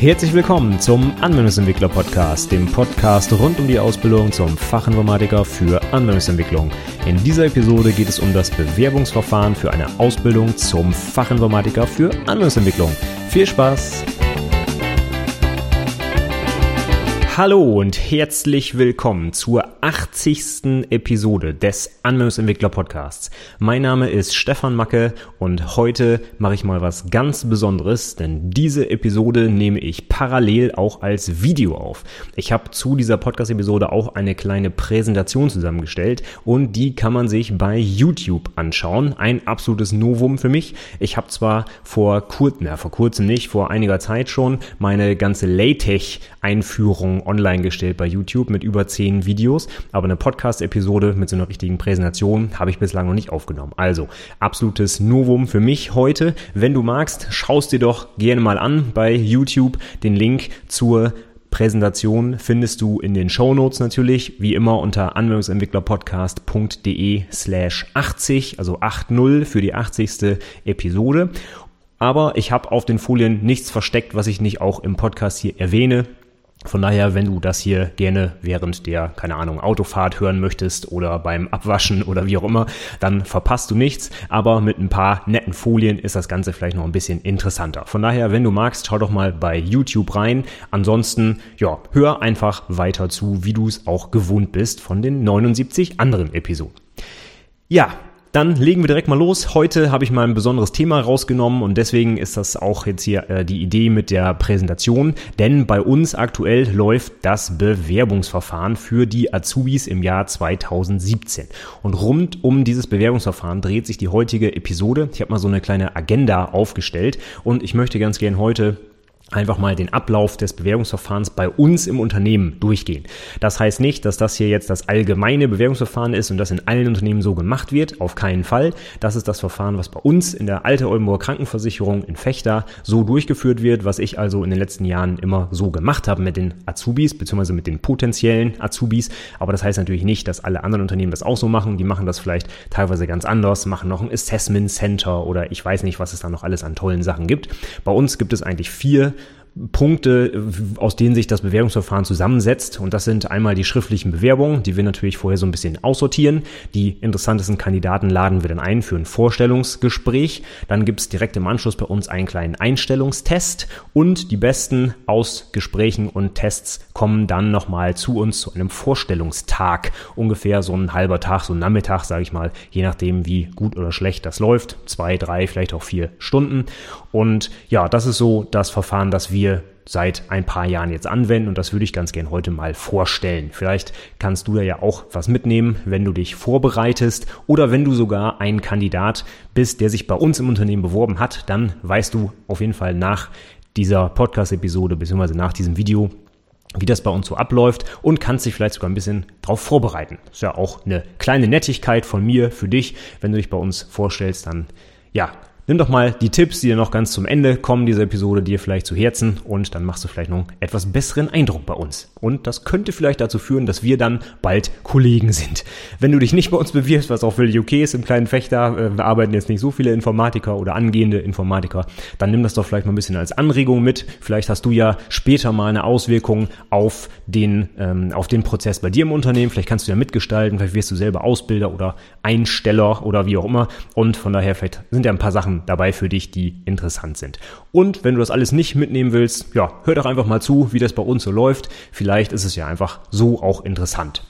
Herzlich willkommen zum Anwendungsentwickler Podcast, dem Podcast rund um die Ausbildung zum Fachinformatiker für Anwendungsentwicklung. In dieser Episode geht es um das Bewerbungsverfahren für eine Ausbildung zum Fachinformatiker für Anwendungsentwicklung. Viel Spaß! Hallo und herzlich willkommen zur 80. Episode des Anwendungsentwickler Podcasts. Mein Name ist Stefan Macke und heute mache ich mal was ganz Besonderes, denn diese Episode nehme ich parallel auch als Video auf. Ich habe zu dieser Podcast-Episode auch eine kleine Präsentation zusammengestellt und die kann man sich bei YouTube anschauen. Ein absolutes Novum für mich. Ich habe zwar vor kurzem, na, vor kurzem nicht, vor einiger Zeit schon meine ganze LaTeX-Einführung online gestellt bei YouTube mit über zehn Videos, aber eine Podcast-Episode mit so einer richtigen Präsentation habe ich bislang noch nicht aufgenommen. Also absolutes Novum für mich heute. Wenn du magst, schaust dir doch gerne mal an bei YouTube den Link zur Präsentation findest du in den Show Notes natürlich, wie immer unter anwendungsentwicklerpodcast.de slash 80, also 80 für die 80. Episode. Aber ich habe auf den Folien nichts versteckt, was ich nicht auch im Podcast hier erwähne. Von daher, wenn du das hier gerne während der, keine Ahnung, Autofahrt hören möchtest oder beim Abwaschen oder wie auch immer, dann verpasst du nichts. Aber mit ein paar netten Folien ist das Ganze vielleicht noch ein bisschen interessanter. Von daher, wenn du magst, schau doch mal bei YouTube rein. Ansonsten, ja, hör einfach weiter zu, wie du es auch gewohnt bist von den 79 anderen Episoden. Ja, dann legen wir direkt mal los. Heute habe ich mal ein besonderes Thema rausgenommen und deswegen ist das auch jetzt hier äh, die Idee mit der Präsentation. Denn bei uns aktuell läuft das Bewerbungsverfahren für die Azubis im Jahr 2017. Und rund um dieses Bewerbungsverfahren dreht sich die heutige Episode. Ich habe mal so eine kleine Agenda aufgestellt und ich möchte ganz gern heute einfach mal den Ablauf des Bewerbungsverfahrens bei uns im Unternehmen durchgehen. Das heißt nicht, dass das hier jetzt das allgemeine Bewerbungsverfahren ist und das in allen Unternehmen so gemacht wird. Auf keinen Fall. Das ist das Verfahren, was bei uns in der Alte Oldenburger Krankenversicherung in Fechter so durchgeführt wird, was ich also in den letzten Jahren immer so gemacht habe mit den Azubis, beziehungsweise mit den potenziellen Azubis. Aber das heißt natürlich nicht, dass alle anderen Unternehmen das auch so machen. Die machen das vielleicht teilweise ganz anders, machen noch ein Assessment Center oder ich weiß nicht, was es da noch alles an tollen Sachen gibt. Bei uns gibt es eigentlich vier Punkte, aus denen sich das Bewerbungsverfahren zusammensetzt. Und das sind einmal die schriftlichen Bewerbungen, die wir natürlich vorher so ein bisschen aussortieren. Die interessantesten Kandidaten laden wir dann ein für ein Vorstellungsgespräch. Dann gibt es direkt im Anschluss bei uns einen kleinen Einstellungstest. Und die besten aus Gesprächen und Tests kommen dann nochmal zu uns zu einem Vorstellungstag. Ungefähr so ein halber Tag, so ein Nachmittag, sage ich mal, je nachdem, wie gut oder schlecht das läuft. Zwei, drei, vielleicht auch vier Stunden. Und ja, das ist so das Verfahren, das wir seit ein paar Jahren jetzt anwenden und das würde ich ganz gern heute mal vorstellen. Vielleicht kannst du da ja auch was mitnehmen, wenn du dich vorbereitest oder wenn du sogar ein Kandidat bist, der sich bei uns im Unternehmen beworben hat, dann weißt du auf jeden Fall nach dieser Podcast-Episode bzw. nach diesem Video, wie das bei uns so abläuft und kannst dich vielleicht sogar ein bisschen darauf vorbereiten. Ist ja auch eine kleine Nettigkeit von mir für dich, wenn du dich bei uns vorstellst, dann ja, Nimm doch mal die Tipps, die dir noch ganz zum Ende kommen, dieser Episode dir vielleicht zu Herzen und dann machst du vielleicht noch einen etwas besseren Eindruck bei uns. Und das könnte vielleicht dazu führen, dass wir dann bald Kollegen sind. Wenn du dich nicht bei uns bewirbst, was auch völlig okay ist im kleinen Fechter, äh, wir arbeiten jetzt nicht so viele Informatiker oder angehende Informatiker, dann nimm das doch vielleicht mal ein bisschen als Anregung mit. Vielleicht hast du ja später mal eine Auswirkung auf den, ähm, auf den Prozess bei dir im Unternehmen. Vielleicht kannst du ja mitgestalten, vielleicht wirst du selber Ausbilder oder Einsteller oder wie auch immer. Und von daher vielleicht sind ja ein paar Sachen dabei für dich, die interessant sind. Und wenn du das alles nicht mitnehmen willst, ja, hör doch einfach mal zu, wie das bei uns so läuft. Vielleicht ist es ja einfach so auch interessant.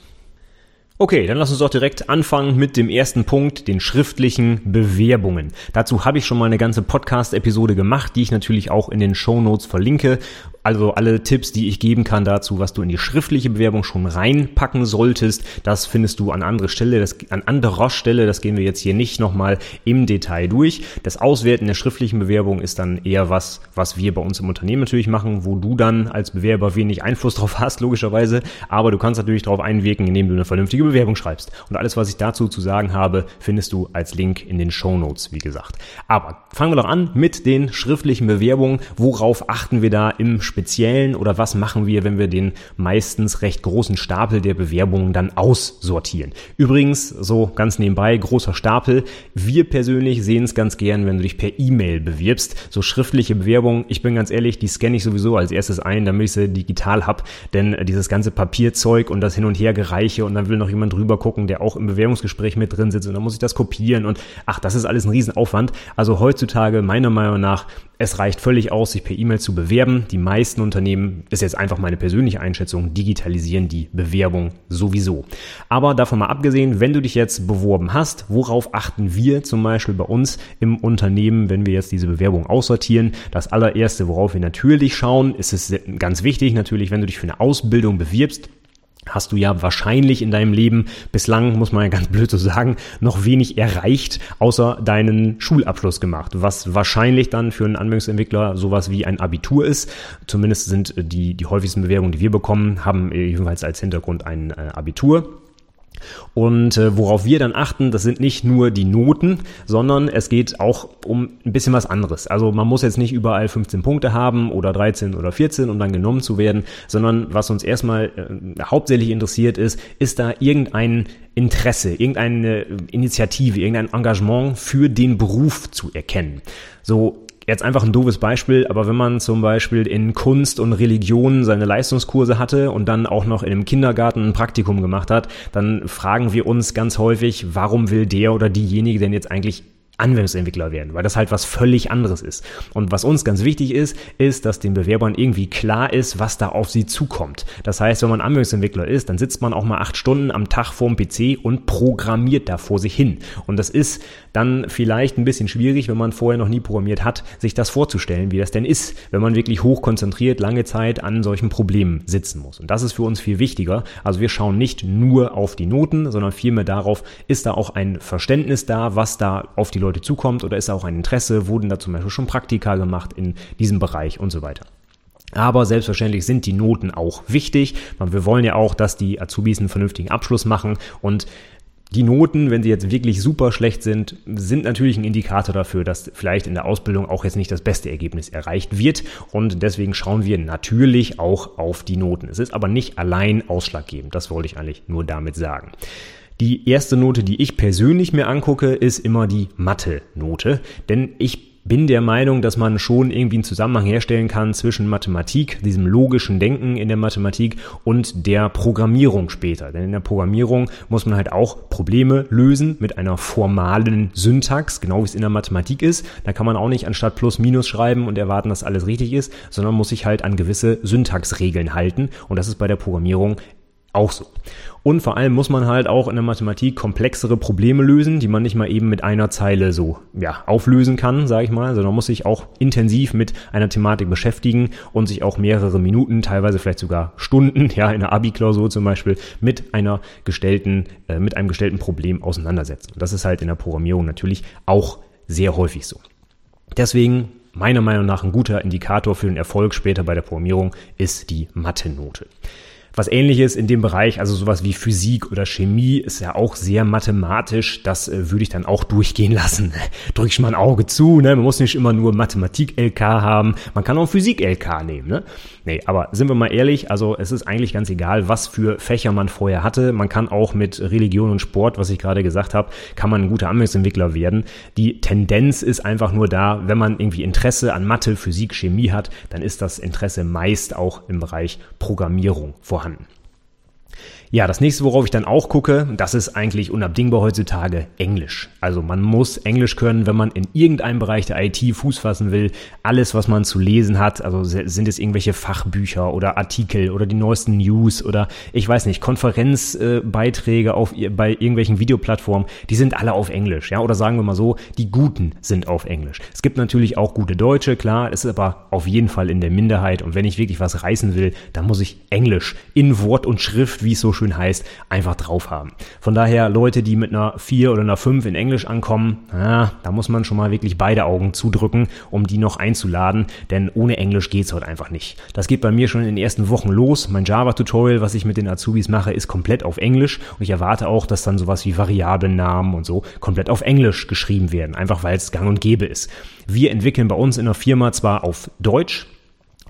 Okay, dann lass uns doch direkt anfangen mit dem ersten Punkt, den schriftlichen Bewerbungen. Dazu habe ich schon mal eine ganze Podcast-Episode gemacht, die ich natürlich auch in den Show Notes verlinke also alle Tipps, die ich geben kann dazu, was du in die schriftliche Bewerbung schon reinpacken solltest, das findest du an anderer Stelle, das, an anderer Stelle, das gehen wir jetzt hier nicht nochmal im Detail durch. Das Auswerten der schriftlichen Bewerbung ist dann eher was, was wir bei uns im Unternehmen natürlich machen, wo du dann als Bewerber wenig Einfluss drauf hast, logischerweise, aber du kannst natürlich darauf einwirken, indem du eine vernünftige Bewerbung schreibst. Und alles, was ich dazu zu sagen habe, findest du als Link in den Show Notes, wie gesagt. Aber fangen wir doch an mit den schriftlichen Bewerbungen. Worauf achten wir da im Speziellen oder was machen wir, wenn wir den meistens recht großen Stapel der Bewerbungen dann aussortieren. Übrigens, so ganz nebenbei, großer Stapel. Wir persönlich sehen es ganz gern, wenn du dich per E-Mail bewirbst. So schriftliche Bewerbungen, ich bin ganz ehrlich, die scanne ich sowieso als erstes ein, damit ich sie digital hab, denn dieses ganze Papierzeug und das Hin- und Hergereiche und dann will noch jemand drüber gucken, der auch im Bewerbungsgespräch mit drin sitzt und dann muss ich das kopieren und ach, das ist alles ein Riesenaufwand. Also heutzutage meiner Meinung nach, es reicht völlig aus, sich per E-Mail zu bewerben. Die meisten Unternehmen, ist jetzt einfach meine persönliche Einschätzung, digitalisieren die Bewerbung sowieso. Aber davon mal abgesehen, wenn du dich jetzt beworben hast, worauf achten wir zum Beispiel bei uns im Unternehmen, wenn wir jetzt diese Bewerbung aussortieren? Das allererste, worauf wir natürlich schauen, ist es ganz wichtig, natürlich, wenn du dich für eine Ausbildung bewirbst, hast du ja wahrscheinlich in deinem Leben bislang, muss man ja ganz blöd so sagen, noch wenig erreicht, außer deinen Schulabschluss gemacht, was wahrscheinlich dann für einen Anwendungsentwickler sowas wie ein Abitur ist. Zumindest sind die, die häufigsten Bewerbungen, die wir bekommen, haben jedenfalls als Hintergrund ein äh, Abitur. Und äh, worauf wir dann achten, das sind nicht nur die Noten, sondern es geht auch um ein bisschen was anderes. Also man muss jetzt nicht überall 15 Punkte haben oder 13 oder 14, um dann genommen zu werden, sondern was uns erstmal äh, hauptsächlich interessiert ist, ist da irgendein Interesse, irgendeine Initiative, irgendein Engagement für den Beruf zu erkennen. So Jetzt einfach ein doofes Beispiel, aber wenn man zum Beispiel in Kunst und Religion seine Leistungskurse hatte und dann auch noch in einem Kindergarten ein Praktikum gemacht hat, dann fragen wir uns ganz häufig, warum will der oder diejenige denn jetzt eigentlich Anwendungsentwickler werden, weil das halt was völlig anderes ist. Und was uns ganz wichtig ist, ist, dass den Bewerbern irgendwie klar ist, was da auf sie zukommt. Das heißt, wenn man Anwendungsentwickler ist, dann sitzt man auch mal acht Stunden am Tag vorm PC und programmiert da vor sich hin. Und das ist dann vielleicht ein bisschen schwierig, wenn man vorher noch nie programmiert hat, sich das vorzustellen, wie das denn ist, wenn man wirklich hochkonzentriert lange Zeit an solchen Problemen sitzen muss. Und das ist für uns viel wichtiger. Also wir schauen nicht nur auf die Noten, sondern vielmehr darauf, ist da auch ein Verständnis da, was da auf die Leute zukommt oder ist auch ein Interesse, wurden da zum Beispiel schon Praktika gemacht in diesem Bereich und so weiter. Aber selbstverständlich sind die Noten auch wichtig. Wir wollen ja auch, dass die Azubis einen vernünftigen Abschluss machen und die Noten, wenn sie jetzt wirklich super schlecht sind, sind natürlich ein Indikator dafür, dass vielleicht in der Ausbildung auch jetzt nicht das beste Ergebnis erreicht wird. Und deswegen schauen wir natürlich auch auf die Noten. Es ist aber nicht allein ausschlaggebend. Das wollte ich eigentlich nur damit sagen. Die erste Note, die ich persönlich mir angucke, ist immer die Mathe-Note. Denn ich bin der Meinung, dass man schon irgendwie einen Zusammenhang herstellen kann zwischen Mathematik, diesem logischen Denken in der Mathematik und der Programmierung später. Denn in der Programmierung muss man halt auch Probleme lösen mit einer formalen Syntax, genau wie es in der Mathematik ist. Da kann man auch nicht anstatt Plus Minus schreiben und erwarten, dass alles richtig ist, sondern muss sich halt an gewisse Syntaxregeln halten. Und das ist bei der Programmierung auch so. Und vor allem muss man halt auch in der Mathematik komplexere Probleme lösen, die man nicht mal eben mit einer Zeile so ja, auflösen kann, sage ich mal, sondern muss sich auch intensiv mit einer Thematik beschäftigen und sich auch mehrere Minuten, teilweise vielleicht sogar Stunden, ja, in der Abi-Klausur zum Beispiel, mit einer gestellten, äh, mit einem gestellten Problem auseinandersetzen. Und das ist halt in der Programmierung natürlich auch sehr häufig so. Deswegen meiner Meinung nach ein guter Indikator für den Erfolg später bei der Programmierung ist die Mathe-Note. Was ähnliches in dem Bereich, also sowas wie Physik oder Chemie, ist ja auch sehr mathematisch. Das äh, würde ich dann auch durchgehen lassen. Drücke ich mal ein Auge zu. Ne? Man muss nicht immer nur Mathematik-LK haben. Man kann auch Physik-LK nehmen. Ne? Nee, aber sind wir mal ehrlich, also es ist eigentlich ganz egal, was für Fächer man vorher hatte. Man kann auch mit Religion und Sport, was ich gerade gesagt habe, kann man ein guter Anwendungsentwickler werden. Die Tendenz ist einfach nur da, wenn man irgendwie Interesse an Mathe, Physik, Chemie hat, dann ist das Interesse meist auch im Bereich Programmierung vorhanden vorhanden. Ja, das nächste, worauf ich dann auch gucke, das ist eigentlich unabdingbar heutzutage Englisch. Also man muss Englisch können, wenn man in irgendeinem Bereich der IT Fuß fassen will. Alles, was man zu lesen hat, also sind es irgendwelche Fachbücher oder Artikel oder die neuesten News oder ich weiß nicht, Konferenzbeiträge auf bei irgendwelchen Videoplattformen, die sind alle auf Englisch, ja, oder sagen wir mal so, die guten sind auf Englisch. Es gibt natürlich auch gute Deutsche, klar, ist aber auf jeden Fall in der Minderheit und wenn ich wirklich was reißen will, dann muss ich Englisch in Wort und Schrift, wie es so schön heißt, einfach drauf haben. Von daher Leute, die mit einer 4 oder einer 5 in Englisch ankommen, na, da muss man schon mal wirklich beide Augen zudrücken, um die noch einzuladen, denn ohne Englisch geht's heute einfach nicht. Das geht bei mir schon in den ersten Wochen los. Mein Java-Tutorial, was ich mit den Azubis mache, ist komplett auf Englisch und ich erwarte auch, dass dann sowas wie Variablennamen und so komplett auf Englisch geschrieben werden, einfach weil es gang und gäbe ist. Wir entwickeln bei uns in der Firma zwar auf Deutsch,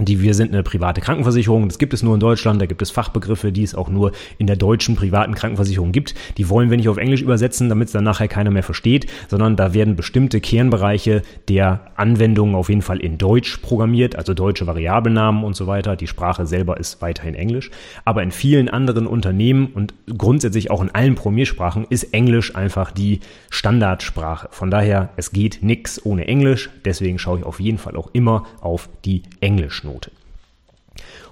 die wir sind eine private Krankenversicherung. Das gibt es nur in Deutschland. Da gibt es Fachbegriffe, die es auch nur in der deutschen privaten Krankenversicherung gibt. Die wollen wir nicht auf Englisch übersetzen, damit es dann nachher keiner mehr versteht, sondern da werden bestimmte Kernbereiche der Anwendungen auf jeden Fall in Deutsch programmiert, also deutsche Variablennamen und so weiter. Die Sprache selber ist weiterhin Englisch. Aber in vielen anderen Unternehmen und grundsätzlich auch in allen Programmiersprachen ist Englisch einfach die Standardsprache. Von daher, es geht nix ohne Englisch. Deswegen schaue ich auf jeden Fall auch immer auf die Englischnote. Note.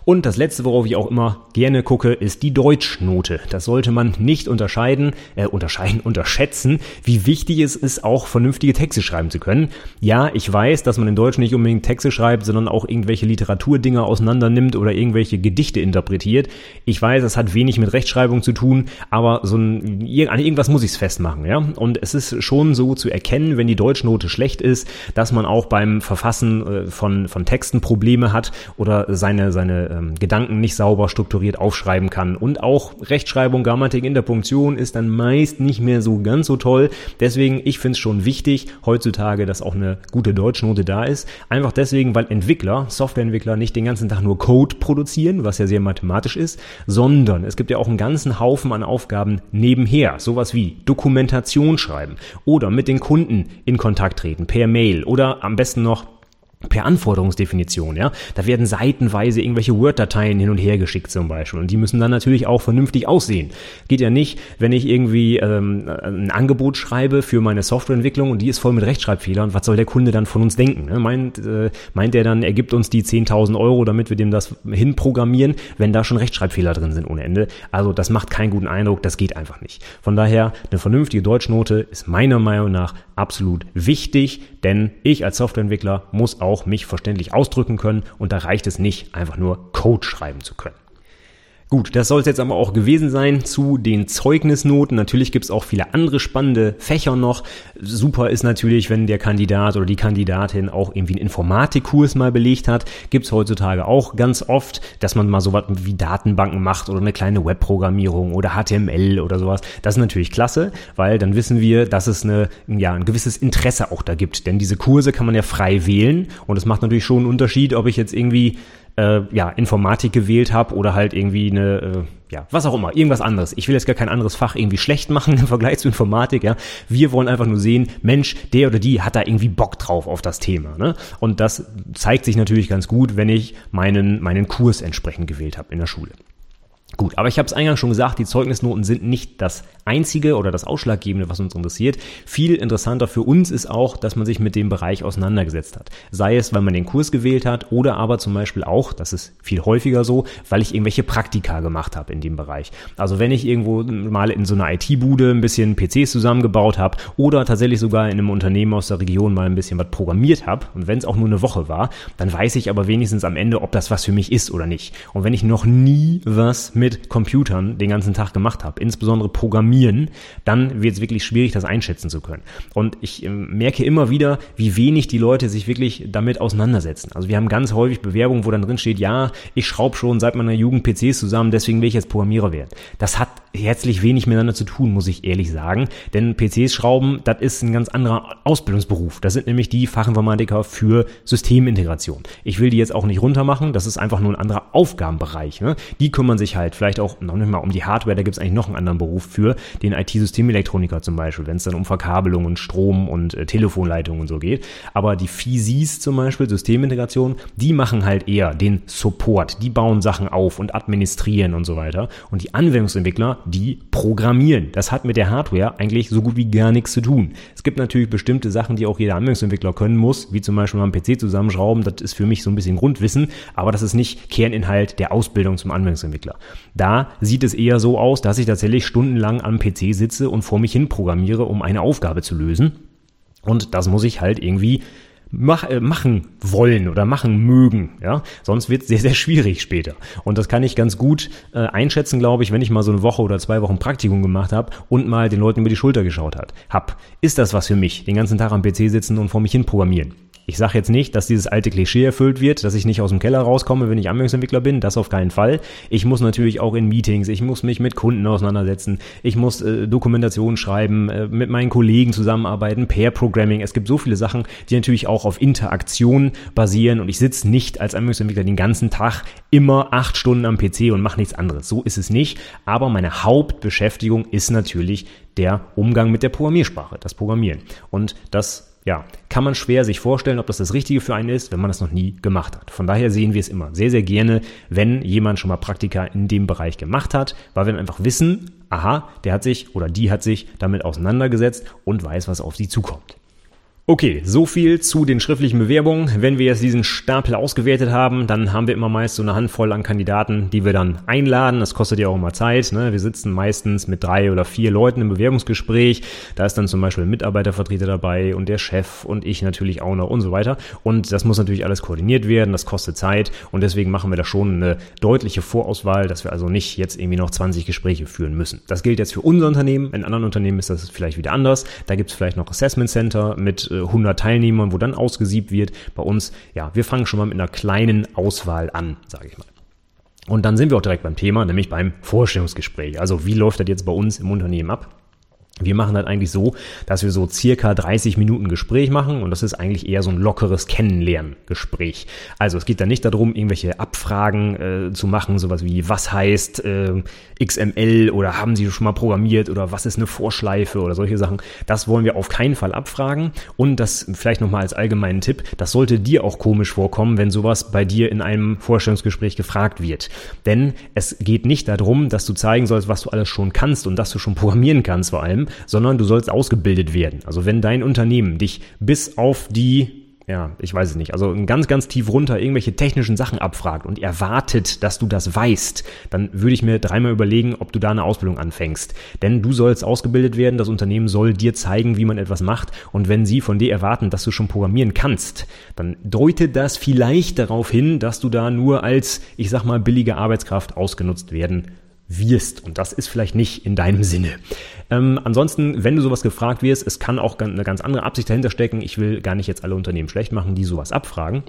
Und das letzte, worauf ich auch immer gerne gucke, ist die Deutschnote. Das sollte man nicht unterscheiden, äh, unterscheiden, unterschätzen, wie wichtig es ist, auch vernünftige Texte schreiben zu können. Ja, ich weiß, dass man in Deutsch nicht unbedingt Texte schreibt, sondern auch irgendwelche Literaturdinger auseinander nimmt oder irgendwelche Gedichte interpretiert. Ich weiß, das hat wenig mit Rechtschreibung zu tun, aber so ein, an irgendwas muss ich es festmachen, ja. Und es ist schon so zu erkennen, wenn die Deutschnote schlecht ist, dass man auch beim Verfassen äh, von, von Texten Probleme hat oder seine, seine ähm, Gedanken nicht sauber strukturiert aufschreiben kann. Und auch Rechtschreibung, Grammatik, Interpunktion ist dann meist nicht mehr so ganz so toll. Deswegen, ich finde es schon wichtig heutzutage, dass auch eine gute Deutschnote da ist. Einfach deswegen, weil Entwickler, Softwareentwickler nicht den ganzen Tag nur Code produzieren, was ja sehr mathematisch ist, sondern es gibt ja auch einen ganzen Haufen an Aufgaben nebenher. Sowas wie Dokumentation schreiben oder mit den Kunden in Kontakt treten per Mail oder am besten noch per Anforderungsdefinition, ja. Da werden seitenweise irgendwelche Word-Dateien hin und her geschickt zum Beispiel. Und die müssen dann natürlich auch vernünftig aussehen. Geht ja nicht, wenn ich irgendwie ähm, ein Angebot schreibe für meine Softwareentwicklung und die ist voll mit Rechtschreibfehlern. Was soll der Kunde dann von uns denken? Ne? Meint, äh, meint er dann, er gibt uns die 10.000 Euro, damit wir dem das hinprogrammieren, wenn da schon Rechtschreibfehler drin sind ohne Ende. Also das macht keinen guten Eindruck, das geht einfach nicht. Von daher, eine vernünftige Deutschnote ist meiner Meinung nach absolut wichtig, denn ich als Softwareentwickler muss auch mich verständlich ausdrücken können und da reicht es nicht, einfach nur Code schreiben zu können. Gut, das soll es jetzt aber auch gewesen sein zu den Zeugnisnoten. Natürlich gibt es auch viele andere spannende Fächer noch. Super ist natürlich, wenn der Kandidat oder die Kandidatin auch irgendwie einen Informatikkurs mal belegt hat. Gibt es heutzutage auch ganz oft, dass man mal sowas wie Datenbanken macht oder eine kleine Webprogrammierung oder HTML oder sowas. Das ist natürlich klasse, weil dann wissen wir, dass es eine, ja, ein gewisses Interesse auch da gibt. Denn diese Kurse kann man ja frei wählen und es macht natürlich schon einen Unterschied, ob ich jetzt irgendwie äh, ja, Informatik gewählt habe oder halt irgendwie eine, äh, ja, was auch immer, irgendwas anderes. Ich will jetzt gar kein anderes Fach irgendwie schlecht machen im Vergleich zu Informatik, ja. Wir wollen einfach nur sehen, Mensch, der oder die hat da irgendwie Bock drauf auf das Thema, ne? Und das zeigt sich natürlich ganz gut, wenn ich meinen, meinen Kurs entsprechend gewählt habe in der Schule. Gut, aber ich habe es eingangs schon gesagt, die Zeugnisnoten sind nicht das einzige oder das Ausschlaggebende, was uns interessiert. Viel interessanter für uns ist auch, dass man sich mit dem Bereich auseinandergesetzt hat. Sei es, weil man den Kurs gewählt hat oder aber zum Beispiel auch, das ist viel häufiger so, weil ich irgendwelche Praktika gemacht habe in dem Bereich. Also wenn ich irgendwo mal in so einer IT-Bude ein bisschen PCs zusammengebaut habe oder tatsächlich sogar in einem Unternehmen aus der Region mal ein bisschen was programmiert habe und wenn es auch nur eine Woche war, dann weiß ich aber wenigstens am Ende, ob das was für mich ist oder nicht. Und wenn ich noch nie was mit mit Computern den ganzen Tag gemacht habe, insbesondere Programmieren, dann wird es wirklich schwierig, das einschätzen zu können. Und ich äh, merke immer wieder, wie wenig die Leute sich wirklich damit auseinandersetzen. Also wir haben ganz häufig Bewerbungen, wo dann drin steht, ja, ich schraube schon seit meiner Jugend PCs zusammen, deswegen will ich jetzt Programmierer werden. Das hat herzlich wenig miteinander zu tun, muss ich ehrlich sagen. Denn PCs schrauben, das ist ein ganz anderer Ausbildungsberuf. Das sind nämlich die Fachinformatiker für Systemintegration. Ich will die jetzt auch nicht runtermachen, das ist einfach nur ein anderer Aufgabenbereich. Ne? Die kümmern sich halt vielleicht auch noch nicht mal um die Hardware, da gibt es eigentlich noch einen anderen Beruf für, den IT-Systemelektroniker zum Beispiel, wenn es dann um Verkabelung und Strom und äh, Telefonleitungen und so geht. Aber die FISIs zum Beispiel, Systemintegration, die machen halt eher den Support, die bauen Sachen auf und administrieren und so weiter. Und die Anwendungsentwickler, die programmieren. Das hat mit der Hardware eigentlich so gut wie gar nichts zu tun. Es gibt natürlich bestimmte Sachen, die auch jeder Anwendungsentwickler können muss, wie zum Beispiel mal einen PC zusammenschrauben. Das ist für mich so ein bisschen Grundwissen, aber das ist nicht Kerninhalt der Ausbildung zum Anwendungsentwickler. Da sieht es eher so aus, dass ich tatsächlich stundenlang am PC sitze und vor mich hin programmiere, um eine Aufgabe zu lösen. Und das muss ich halt irgendwie mach, äh, machen wollen oder machen mögen. Ja, sonst wird es sehr, sehr schwierig später. Und das kann ich ganz gut äh, einschätzen, glaube ich, wenn ich mal so eine Woche oder zwei Wochen Praktikum gemacht habe und mal den Leuten über die Schulter geschaut hat. Hab, ist das was für mich? Den ganzen Tag am PC sitzen und vor mich hin programmieren. Ich sage jetzt nicht, dass dieses alte Klischee erfüllt wird, dass ich nicht aus dem Keller rauskomme, wenn ich Anwendungsentwickler bin. Das auf keinen Fall. Ich muss natürlich auch in Meetings, ich muss mich mit Kunden auseinandersetzen, ich muss äh, Dokumentation schreiben, äh, mit meinen Kollegen zusammenarbeiten, Pair Programming. Es gibt so viele Sachen, die natürlich auch auf Interaktion basieren und ich sitze nicht als Anwendungsentwickler den ganzen Tag immer acht Stunden am PC und mache nichts anderes. So ist es nicht. Aber meine Hauptbeschäftigung ist natürlich der Umgang mit der Programmiersprache, das Programmieren. Und das ja, kann man schwer sich vorstellen, ob das das Richtige für einen ist, wenn man das noch nie gemacht hat. Von daher sehen wir es immer sehr, sehr gerne, wenn jemand schon mal Praktika in dem Bereich gemacht hat, weil wir dann einfach wissen, aha, der hat sich oder die hat sich damit auseinandergesetzt und weiß, was auf sie zukommt. Okay, so viel zu den schriftlichen Bewerbungen. Wenn wir jetzt diesen Stapel ausgewertet haben, dann haben wir immer meist so eine Handvoll an Kandidaten, die wir dann einladen. Das kostet ja auch immer Zeit. Ne? Wir sitzen meistens mit drei oder vier Leuten im Bewerbungsgespräch. Da ist dann zum Beispiel ein Mitarbeitervertreter dabei und der Chef und ich natürlich auch noch und so weiter. Und das muss natürlich alles koordiniert werden. Das kostet Zeit und deswegen machen wir da schon eine deutliche Vorauswahl, dass wir also nicht jetzt irgendwie noch 20 Gespräche führen müssen. Das gilt jetzt für unser Unternehmen. In anderen Unternehmen ist das vielleicht wieder anders. Da gibt es vielleicht noch Assessment Center mit 100 Teilnehmern, wo dann ausgesiebt wird. Bei uns, ja, wir fangen schon mal mit einer kleinen Auswahl an, sage ich mal. Und dann sind wir auch direkt beim Thema, nämlich beim Vorstellungsgespräch. Also wie läuft das jetzt bei uns im Unternehmen ab? Wir machen das eigentlich so, dass wir so circa 30 Minuten Gespräch machen und das ist eigentlich eher so ein lockeres Kennenlerngespräch. Also es geht da nicht darum, irgendwelche Abfragen äh, zu machen, sowas wie was heißt äh, XML oder haben Sie schon mal programmiert oder was ist eine Vorschleife oder solche Sachen. Das wollen wir auf keinen Fall abfragen und das vielleicht nochmal als allgemeinen Tipp, das sollte dir auch komisch vorkommen, wenn sowas bei dir in einem Vorstellungsgespräch gefragt wird. Denn es geht nicht darum, dass du zeigen sollst, was du alles schon kannst und dass du schon programmieren kannst vor allem, sondern du sollst ausgebildet werden. Also wenn dein Unternehmen dich bis auf die ja, ich weiß es nicht, also ganz, ganz tief runter irgendwelche technischen Sachen abfragt und erwartet, dass du das weißt, dann würde ich mir dreimal überlegen, ob du da eine Ausbildung anfängst. Denn du sollst ausgebildet werden, das Unternehmen soll dir zeigen, wie man etwas macht und wenn sie von dir erwarten, dass du schon programmieren kannst, dann deutet das vielleicht darauf hin, dass du da nur als, ich sag mal, billige Arbeitskraft ausgenutzt werden wirst. Und das ist vielleicht nicht in deinem Sinne. Ähm, ansonsten, wenn du sowas gefragt wirst, es kann auch eine ganz andere Absicht dahinter stecken. Ich will gar nicht jetzt alle Unternehmen schlecht machen, die sowas abfragen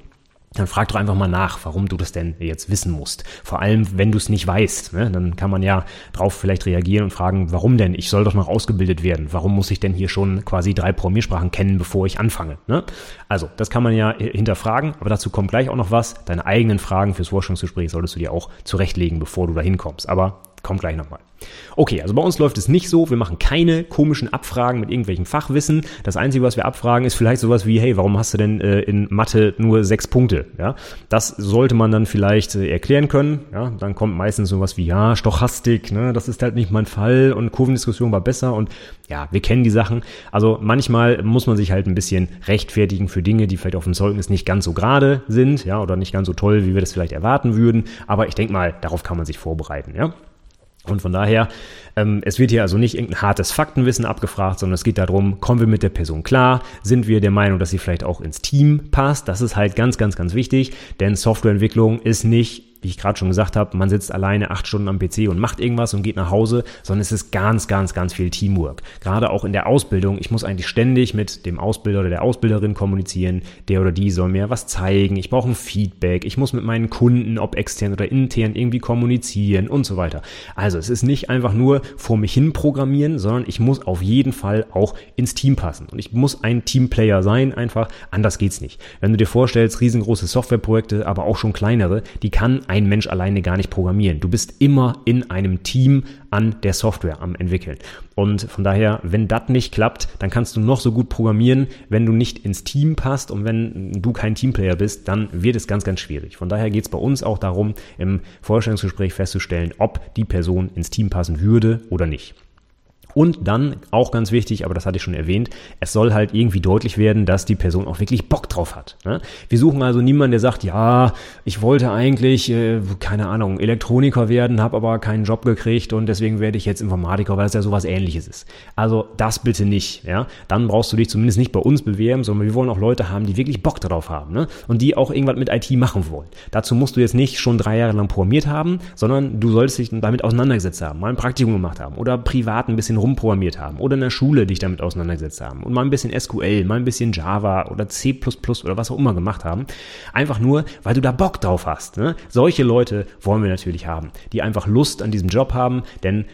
dann frag doch einfach mal nach, warum du das denn jetzt wissen musst. Vor allem, wenn du es nicht weißt, ne? dann kann man ja drauf vielleicht reagieren und fragen, warum denn? Ich soll doch noch ausgebildet werden. Warum muss ich denn hier schon quasi drei Programmiersprachen kennen, bevor ich anfange? Ne? Also, das kann man ja hinterfragen, aber dazu kommt gleich auch noch was. Deine eigenen Fragen fürs Forschungsgespräch solltest du dir auch zurechtlegen, bevor du da hinkommst. Aber kommt gleich nochmal. Okay, also bei uns läuft es nicht so. Wir machen keine komischen Abfragen mit irgendwelchem Fachwissen. Das Einzige, was wir abfragen, ist vielleicht sowas wie, hey, warum hast du denn äh, in Mathe nur sechs Punkte? Ja, das sollte man dann vielleicht äh, erklären können. Ja, dann kommt meistens sowas wie, ja, Stochastik, ne, das ist halt nicht mein Fall und Kurvendiskussion war besser und ja, wir kennen die Sachen. Also manchmal muss man sich halt ein bisschen rechtfertigen für Dinge, die vielleicht auf dem Zeugnis nicht ganz so gerade sind, ja, oder nicht ganz so toll, wie wir das vielleicht erwarten würden. Aber ich denke mal, darauf kann man sich vorbereiten, ja. Und von daher, ähm, es wird hier also nicht irgendein hartes Faktenwissen abgefragt, sondern es geht darum, kommen wir mit der Person klar? Sind wir der Meinung, dass sie vielleicht auch ins Team passt? Das ist halt ganz, ganz, ganz wichtig, denn Softwareentwicklung ist nicht wie ich gerade schon gesagt habe, man sitzt alleine acht Stunden am PC und macht irgendwas und geht nach Hause, sondern es ist ganz, ganz, ganz viel Teamwork. Gerade auch in der Ausbildung. Ich muss eigentlich ständig mit dem Ausbilder oder der Ausbilderin kommunizieren. Der oder die soll mir was zeigen. Ich brauche ein Feedback. Ich muss mit meinen Kunden, ob extern oder intern, irgendwie kommunizieren und so weiter. Also es ist nicht einfach nur vor mich hin programmieren, sondern ich muss auf jeden Fall auch ins Team passen. Und ich muss ein Teamplayer sein, einfach. Anders geht's nicht. Wenn du dir vorstellst, riesengroße Softwareprojekte, aber auch schon kleinere, die kann ein Mensch alleine gar nicht programmieren. Du bist immer in einem Team an der Software am entwickeln. Und von daher, wenn das nicht klappt, dann kannst du noch so gut programmieren. Wenn du nicht ins Team passt und wenn du kein Teamplayer bist, dann wird es ganz, ganz schwierig. Von daher geht es bei uns auch darum, im Vorstellungsgespräch festzustellen, ob die Person ins Team passen würde oder nicht. Und dann, auch ganz wichtig, aber das hatte ich schon erwähnt, es soll halt irgendwie deutlich werden, dass die Person auch wirklich Bock drauf hat. Ne? Wir suchen also niemanden, der sagt, ja, ich wollte eigentlich, äh, keine Ahnung, Elektroniker werden, habe aber keinen Job gekriegt und deswegen werde ich jetzt Informatiker, weil es ja sowas ähnliches ist. Also das bitte nicht. Ja? Dann brauchst du dich zumindest nicht bei uns bewerben, sondern wir wollen auch Leute haben, die wirklich Bock drauf haben ne? und die auch irgendwas mit IT machen wollen. Dazu musst du jetzt nicht schon drei Jahre lang programmiert haben, sondern du solltest dich damit auseinandergesetzt haben, mal ein Praktikum gemacht haben oder privat ein bisschen rum rumprogrammiert haben oder in der Schule dich damit auseinandergesetzt haben und mal ein bisschen SQL, mal ein bisschen Java oder C++ oder was auch immer gemacht haben. Einfach nur, weil du da Bock drauf hast. Ne? Solche Leute wollen wir natürlich haben, die einfach Lust an diesem Job haben, denn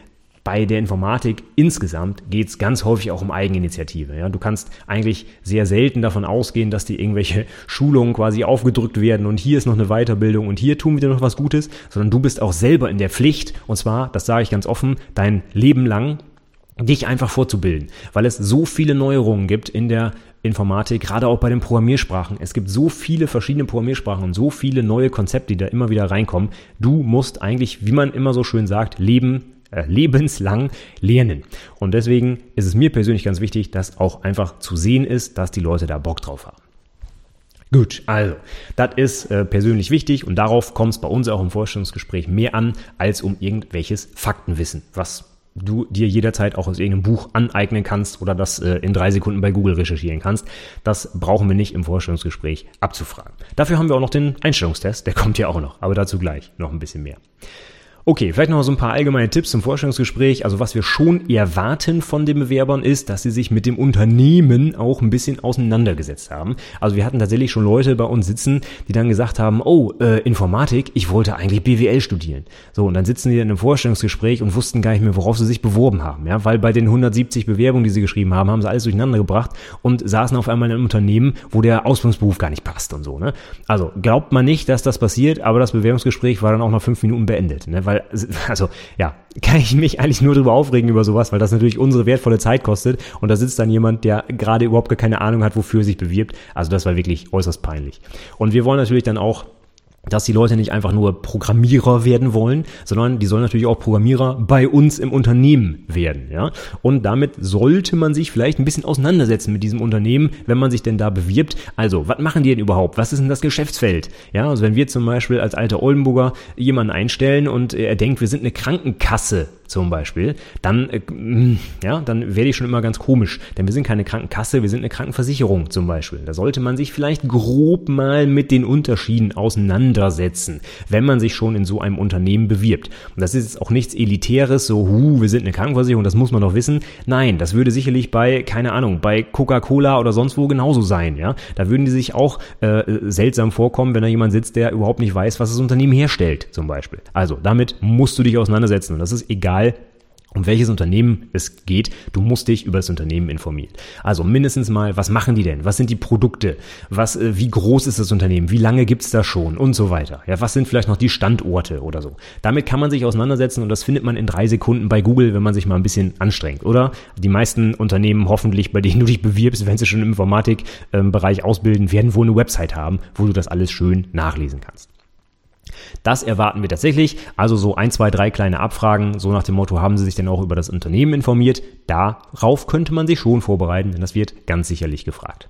bei der Informatik insgesamt geht es ganz häufig auch um Eigeninitiative. Ja? Du kannst eigentlich sehr selten davon ausgehen, dass dir irgendwelche Schulungen quasi aufgedrückt werden und hier ist noch eine Weiterbildung und hier tun wir dir noch was Gutes, sondern du bist auch selber in der Pflicht und zwar, das sage ich ganz offen, dein Leben lang dich einfach vorzubilden, weil es so viele Neuerungen gibt in der Informatik, gerade auch bei den Programmiersprachen. Es gibt so viele verschiedene Programmiersprachen und so viele neue Konzepte, die da immer wieder reinkommen. Du musst eigentlich, wie man immer so schön sagt, leben äh, lebenslang lernen. Und deswegen ist es mir persönlich ganz wichtig, dass auch einfach zu sehen ist, dass die Leute da Bock drauf haben. Gut, also, das ist äh, persönlich wichtig und darauf kommt es bei uns auch im Vorstellungsgespräch mehr an, als um irgendwelches Faktenwissen, was du dir jederzeit auch aus irgendeinem Buch aneignen kannst oder das äh, in drei Sekunden bei Google recherchieren kannst. Das brauchen wir nicht im Vorstellungsgespräch abzufragen. Dafür haben wir auch noch den Einstellungstest, der kommt ja auch noch, aber dazu gleich noch ein bisschen mehr. Okay, vielleicht noch so ein paar allgemeine Tipps zum Vorstellungsgespräch. Also was wir schon erwarten von den Bewerbern ist, dass sie sich mit dem Unternehmen auch ein bisschen auseinandergesetzt haben. Also wir hatten tatsächlich schon Leute bei uns sitzen, die dann gesagt haben, oh, äh, Informatik, ich wollte eigentlich BWL studieren. So, und dann sitzen die in einem Vorstellungsgespräch und wussten gar nicht mehr, worauf sie sich beworben haben. Ja, weil bei den 170 Bewerbungen, die sie geschrieben haben, haben sie alles durcheinander gebracht und saßen auf einmal in einem Unternehmen, wo der Ausbildungsberuf gar nicht passt und so. Ne? Also glaubt man nicht, dass das passiert, aber das Bewerbungsgespräch war dann auch nach fünf Minuten beendet. Ne? Weil weil, also ja, kann ich mich eigentlich nur drüber aufregen über sowas, weil das natürlich unsere wertvolle Zeit kostet und da sitzt dann jemand, der gerade überhaupt gar keine Ahnung hat, wofür er sich bewirbt. Also das war wirklich äußerst peinlich. Und wir wollen natürlich dann auch dass die Leute nicht einfach nur Programmierer werden wollen, sondern die sollen natürlich auch Programmierer bei uns im Unternehmen werden, ja. Und damit sollte man sich vielleicht ein bisschen auseinandersetzen mit diesem Unternehmen, wenn man sich denn da bewirbt. Also, was machen die denn überhaupt? Was ist denn das Geschäftsfeld? Ja, also wenn wir zum Beispiel als alter Oldenburger jemanden einstellen und er denkt, wir sind eine Krankenkasse, zum Beispiel, dann, äh, mm, ja, dann werde ich schon immer ganz komisch. Denn wir sind keine Krankenkasse, wir sind eine Krankenversicherung zum Beispiel. Da sollte man sich vielleicht grob mal mit den Unterschieden auseinandersetzen, wenn man sich schon in so einem Unternehmen bewirbt. Und das ist jetzt auch nichts Elitäres, so, hu, wir sind eine Krankenversicherung, das muss man doch wissen. Nein, das würde sicherlich bei, keine Ahnung, bei Coca-Cola oder sonst wo genauso sein, ja. Da würden die sich auch äh, seltsam vorkommen, wenn da jemand sitzt, der überhaupt nicht weiß, was das Unternehmen herstellt, zum Beispiel. Also, damit musst du dich auseinandersetzen. Und das ist egal, egal, um welches Unternehmen es geht, du musst dich über das Unternehmen informieren. Also mindestens mal, was machen die denn? Was sind die Produkte? Was, äh, wie groß ist das Unternehmen? Wie lange gibt's da schon? Und so weiter. Ja, was sind vielleicht noch die Standorte oder so? Damit kann man sich auseinandersetzen und das findet man in drei Sekunden bei Google, wenn man sich mal ein bisschen anstrengt, oder? Die meisten Unternehmen hoffentlich, bei denen du dich bewirbst, wenn sie schon im Informatikbereich ähm, ausbilden, werden wohl eine Website haben, wo du das alles schön nachlesen kannst. Das erwarten wir tatsächlich. Also so ein, zwei, drei kleine Abfragen, so nach dem Motto, haben Sie sich denn auch über das Unternehmen informiert? Darauf könnte man sich schon vorbereiten, denn das wird ganz sicherlich gefragt.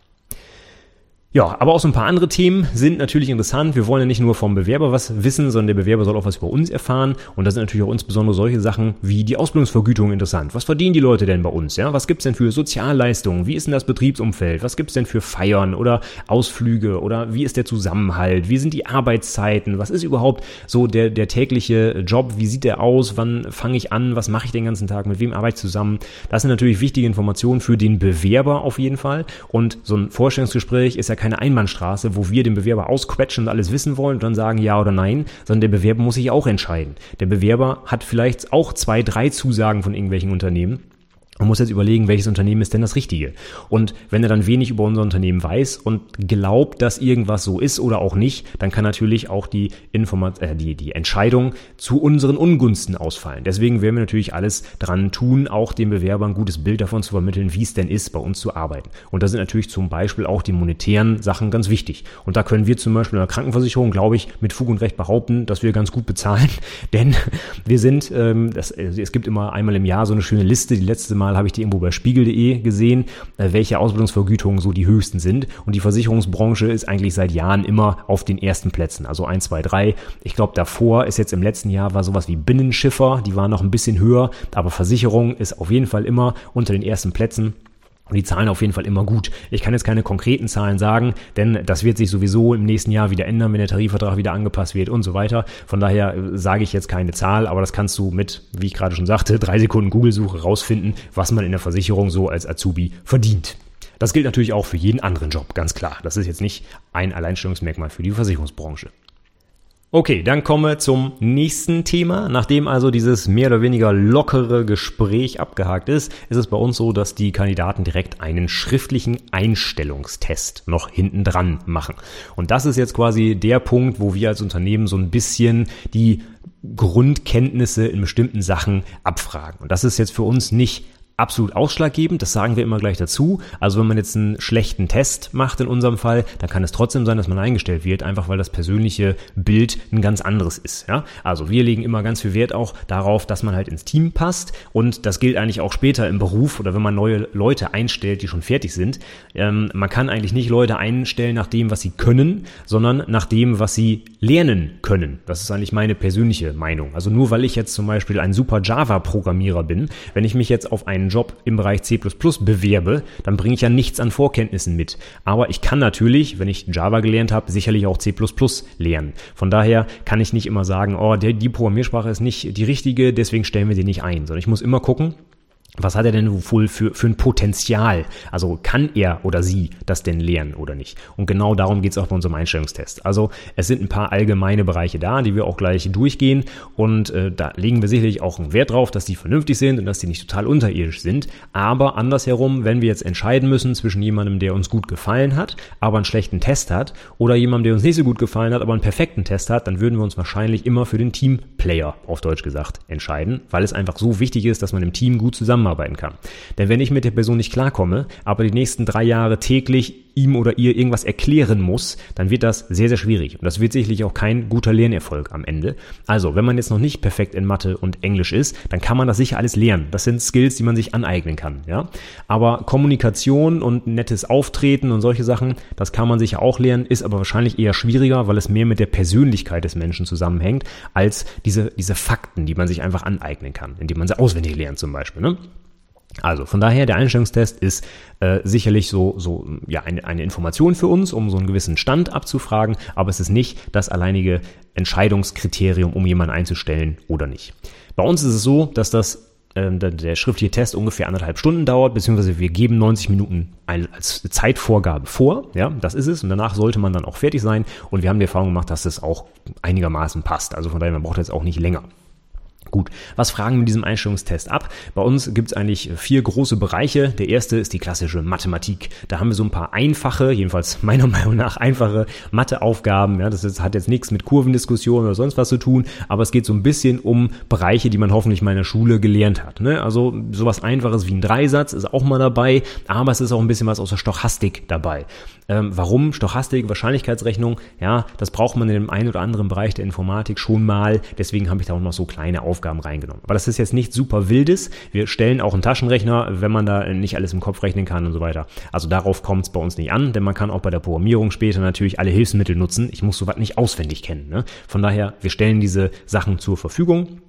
Ja, aber auch so ein paar andere Themen sind natürlich interessant. Wir wollen ja nicht nur vom Bewerber was wissen, sondern der Bewerber soll auch was über uns erfahren. Und da sind natürlich auch insbesondere solche Sachen wie die Ausbildungsvergütung interessant. Was verdienen die Leute denn bei uns? Ja, was gibt's denn für Sozialleistungen? Wie ist denn das Betriebsumfeld? Was gibt's denn für Feiern oder Ausflüge? Oder wie ist der Zusammenhalt? Wie sind die Arbeitszeiten? Was ist überhaupt so der, der tägliche Job? Wie sieht der aus? Wann fange ich an? Was mache ich den ganzen Tag? Mit wem arbeite ich zusammen? Das sind natürlich wichtige Informationen für den Bewerber auf jeden Fall. Und so ein Vorstellungsgespräch ist ja keine Einbahnstraße, wo wir den Bewerber ausquetschen und alles wissen wollen und dann sagen ja oder nein, sondern der Bewerber muss sich auch entscheiden. Der Bewerber hat vielleicht auch zwei, drei Zusagen von irgendwelchen Unternehmen man muss jetzt überlegen, welches Unternehmen ist denn das Richtige. Und wenn er dann wenig über unser Unternehmen weiß und glaubt, dass irgendwas so ist oder auch nicht, dann kann natürlich auch die, Informat äh, die, die Entscheidung zu unseren Ungunsten ausfallen. Deswegen werden wir natürlich alles dran tun, auch dem Bewerber ein gutes Bild davon zu vermitteln, wie es denn ist, bei uns zu arbeiten. Und da sind natürlich zum Beispiel auch die monetären Sachen ganz wichtig. Und da können wir zum Beispiel in der Krankenversicherung, glaube ich, mit Fug und Recht behaupten, dass wir ganz gut bezahlen. Denn wir sind, ähm, das, es gibt immer einmal im Jahr so eine schöne Liste, die letzte Mal Mal habe ich die irgendwo bei spiegel.de gesehen, äh, welche Ausbildungsvergütungen so die höchsten sind. Und die Versicherungsbranche ist eigentlich seit Jahren immer auf den ersten Plätzen. Also 1, 2, 3. Ich glaube, davor ist jetzt im letzten Jahr war sowas wie Binnenschiffer, die waren noch ein bisschen höher, aber Versicherung ist auf jeden Fall immer unter den ersten Plätzen. Und die Zahlen auf jeden Fall immer gut. Ich kann jetzt keine konkreten Zahlen sagen, denn das wird sich sowieso im nächsten Jahr wieder ändern, wenn der Tarifvertrag wieder angepasst wird und so weiter. Von daher äh, sage ich jetzt keine Zahl, aber das kannst du mit, wie ich gerade schon sagte, drei Sekunden Google-Suche rausfinden, was man in der Versicherung so als Azubi verdient. Das gilt natürlich auch für jeden anderen Job, ganz klar. Das ist jetzt nicht ein Alleinstellungsmerkmal für die Versicherungsbranche. Okay, dann kommen wir zum nächsten Thema. Nachdem also dieses mehr oder weniger lockere Gespräch abgehakt ist, ist es bei uns so, dass die Kandidaten direkt einen schriftlichen Einstellungstest noch hinten dran machen. Und das ist jetzt quasi der Punkt, wo wir als Unternehmen so ein bisschen die Grundkenntnisse in bestimmten Sachen abfragen. Und das ist jetzt für uns nicht absolut ausschlaggebend, das sagen wir immer gleich dazu. Also wenn man jetzt einen schlechten Test macht in unserem Fall, dann kann es trotzdem sein, dass man eingestellt wird, einfach weil das persönliche Bild ein ganz anderes ist. Ja? Also wir legen immer ganz viel Wert auch darauf, dass man halt ins Team passt und das gilt eigentlich auch später im Beruf oder wenn man neue Leute einstellt, die schon fertig sind. Ähm, man kann eigentlich nicht Leute einstellen nach dem, was sie können, sondern nach dem, was sie lernen können. Das ist eigentlich meine persönliche Meinung. Also nur weil ich jetzt zum Beispiel ein super Java-Programmierer bin, wenn ich mich jetzt auf einen einen Job im Bereich C++ bewerbe, dann bringe ich ja nichts an Vorkenntnissen mit. Aber ich kann natürlich, wenn ich Java gelernt habe, sicherlich auch C++ lernen. Von daher kann ich nicht immer sagen, oh, die Programmiersprache ist nicht die richtige, deswegen stellen wir die nicht ein, sondern ich muss immer gucken, was hat er denn wohl für, für ein Potenzial? Also kann er oder sie das denn lernen oder nicht? Und genau darum geht es auch bei unserem Einstellungstest. Also es sind ein paar allgemeine Bereiche da, die wir auch gleich durchgehen. Und äh, da legen wir sicherlich auch einen Wert drauf, dass die vernünftig sind und dass die nicht total unterirdisch sind. Aber andersherum, wenn wir jetzt entscheiden müssen zwischen jemandem, der uns gut gefallen hat, aber einen schlechten Test hat, oder jemandem, der uns nicht so gut gefallen hat, aber einen perfekten Test hat, dann würden wir uns wahrscheinlich immer für den Teamplayer, auf Deutsch gesagt, entscheiden, weil es einfach so wichtig ist, dass man im Team gut zusammen zusammenarbeiten kann. Denn wenn ich mit der Person nicht klarkomme, aber die nächsten drei Jahre täglich ihm oder ihr irgendwas erklären muss, dann wird das sehr, sehr schwierig. Und das wird sicherlich auch kein guter Lernerfolg am Ende. Also, wenn man jetzt noch nicht perfekt in Mathe und Englisch ist, dann kann man das sicher alles lernen. Das sind Skills, die man sich aneignen kann, ja. Aber Kommunikation und nettes Auftreten und solche Sachen, das kann man sicher auch lernen, ist aber wahrscheinlich eher schwieriger, weil es mehr mit der Persönlichkeit des Menschen zusammenhängt, als diese, diese Fakten, die man sich einfach aneignen kann, indem man sie auswendig lernt zum Beispiel, ne? Also von daher, der Einstellungstest ist äh, sicherlich so, so ja, eine, eine Information für uns, um so einen gewissen Stand abzufragen, aber es ist nicht das alleinige Entscheidungskriterium, um jemanden einzustellen oder nicht. Bei uns ist es so, dass das äh, der, schriftliche Test ungefähr anderthalb Stunden dauert, beziehungsweise wir geben 90 Minuten als Zeitvorgabe vor. Ja, das ist es. Und danach sollte man dann auch fertig sein. Und wir haben die Erfahrung gemacht, dass es auch einigermaßen passt. Also von daher, man braucht jetzt auch nicht länger. Gut, was fragen wir in diesem Einstellungstest ab? Bei uns gibt es eigentlich vier große Bereiche. Der erste ist die klassische Mathematik. Da haben wir so ein paar einfache, jedenfalls meiner Meinung nach einfache Matheaufgaben. Ja, das ist, hat jetzt nichts mit Kurvendiskussionen oder sonst was zu tun, aber es geht so ein bisschen um Bereiche, die man hoffentlich mal in der Schule gelernt hat. Ne? Also sowas Einfaches wie ein Dreisatz ist auch mal dabei, aber es ist auch ein bisschen was aus der Stochastik dabei. Ähm, warum? Stochastik, Wahrscheinlichkeitsrechnung, ja, das braucht man in dem einen oder anderen Bereich der Informatik schon mal. Deswegen habe ich da auch noch so kleine Aufgaben reingenommen. Aber das ist jetzt nicht super wildes. Wir stellen auch einen Taschenrechner, wenn man da nicht alles im Kopf rechnen kann und so weiter. Also darauf kommt es bei uns nicht an, denn man kann auch bei der Programmierung später natürlich alle Hilfsmittel nutzen. Ich muss sowas nicht auswendig kennen. Ne? Von daher, wir stellen diese Sachen zur Verfügung.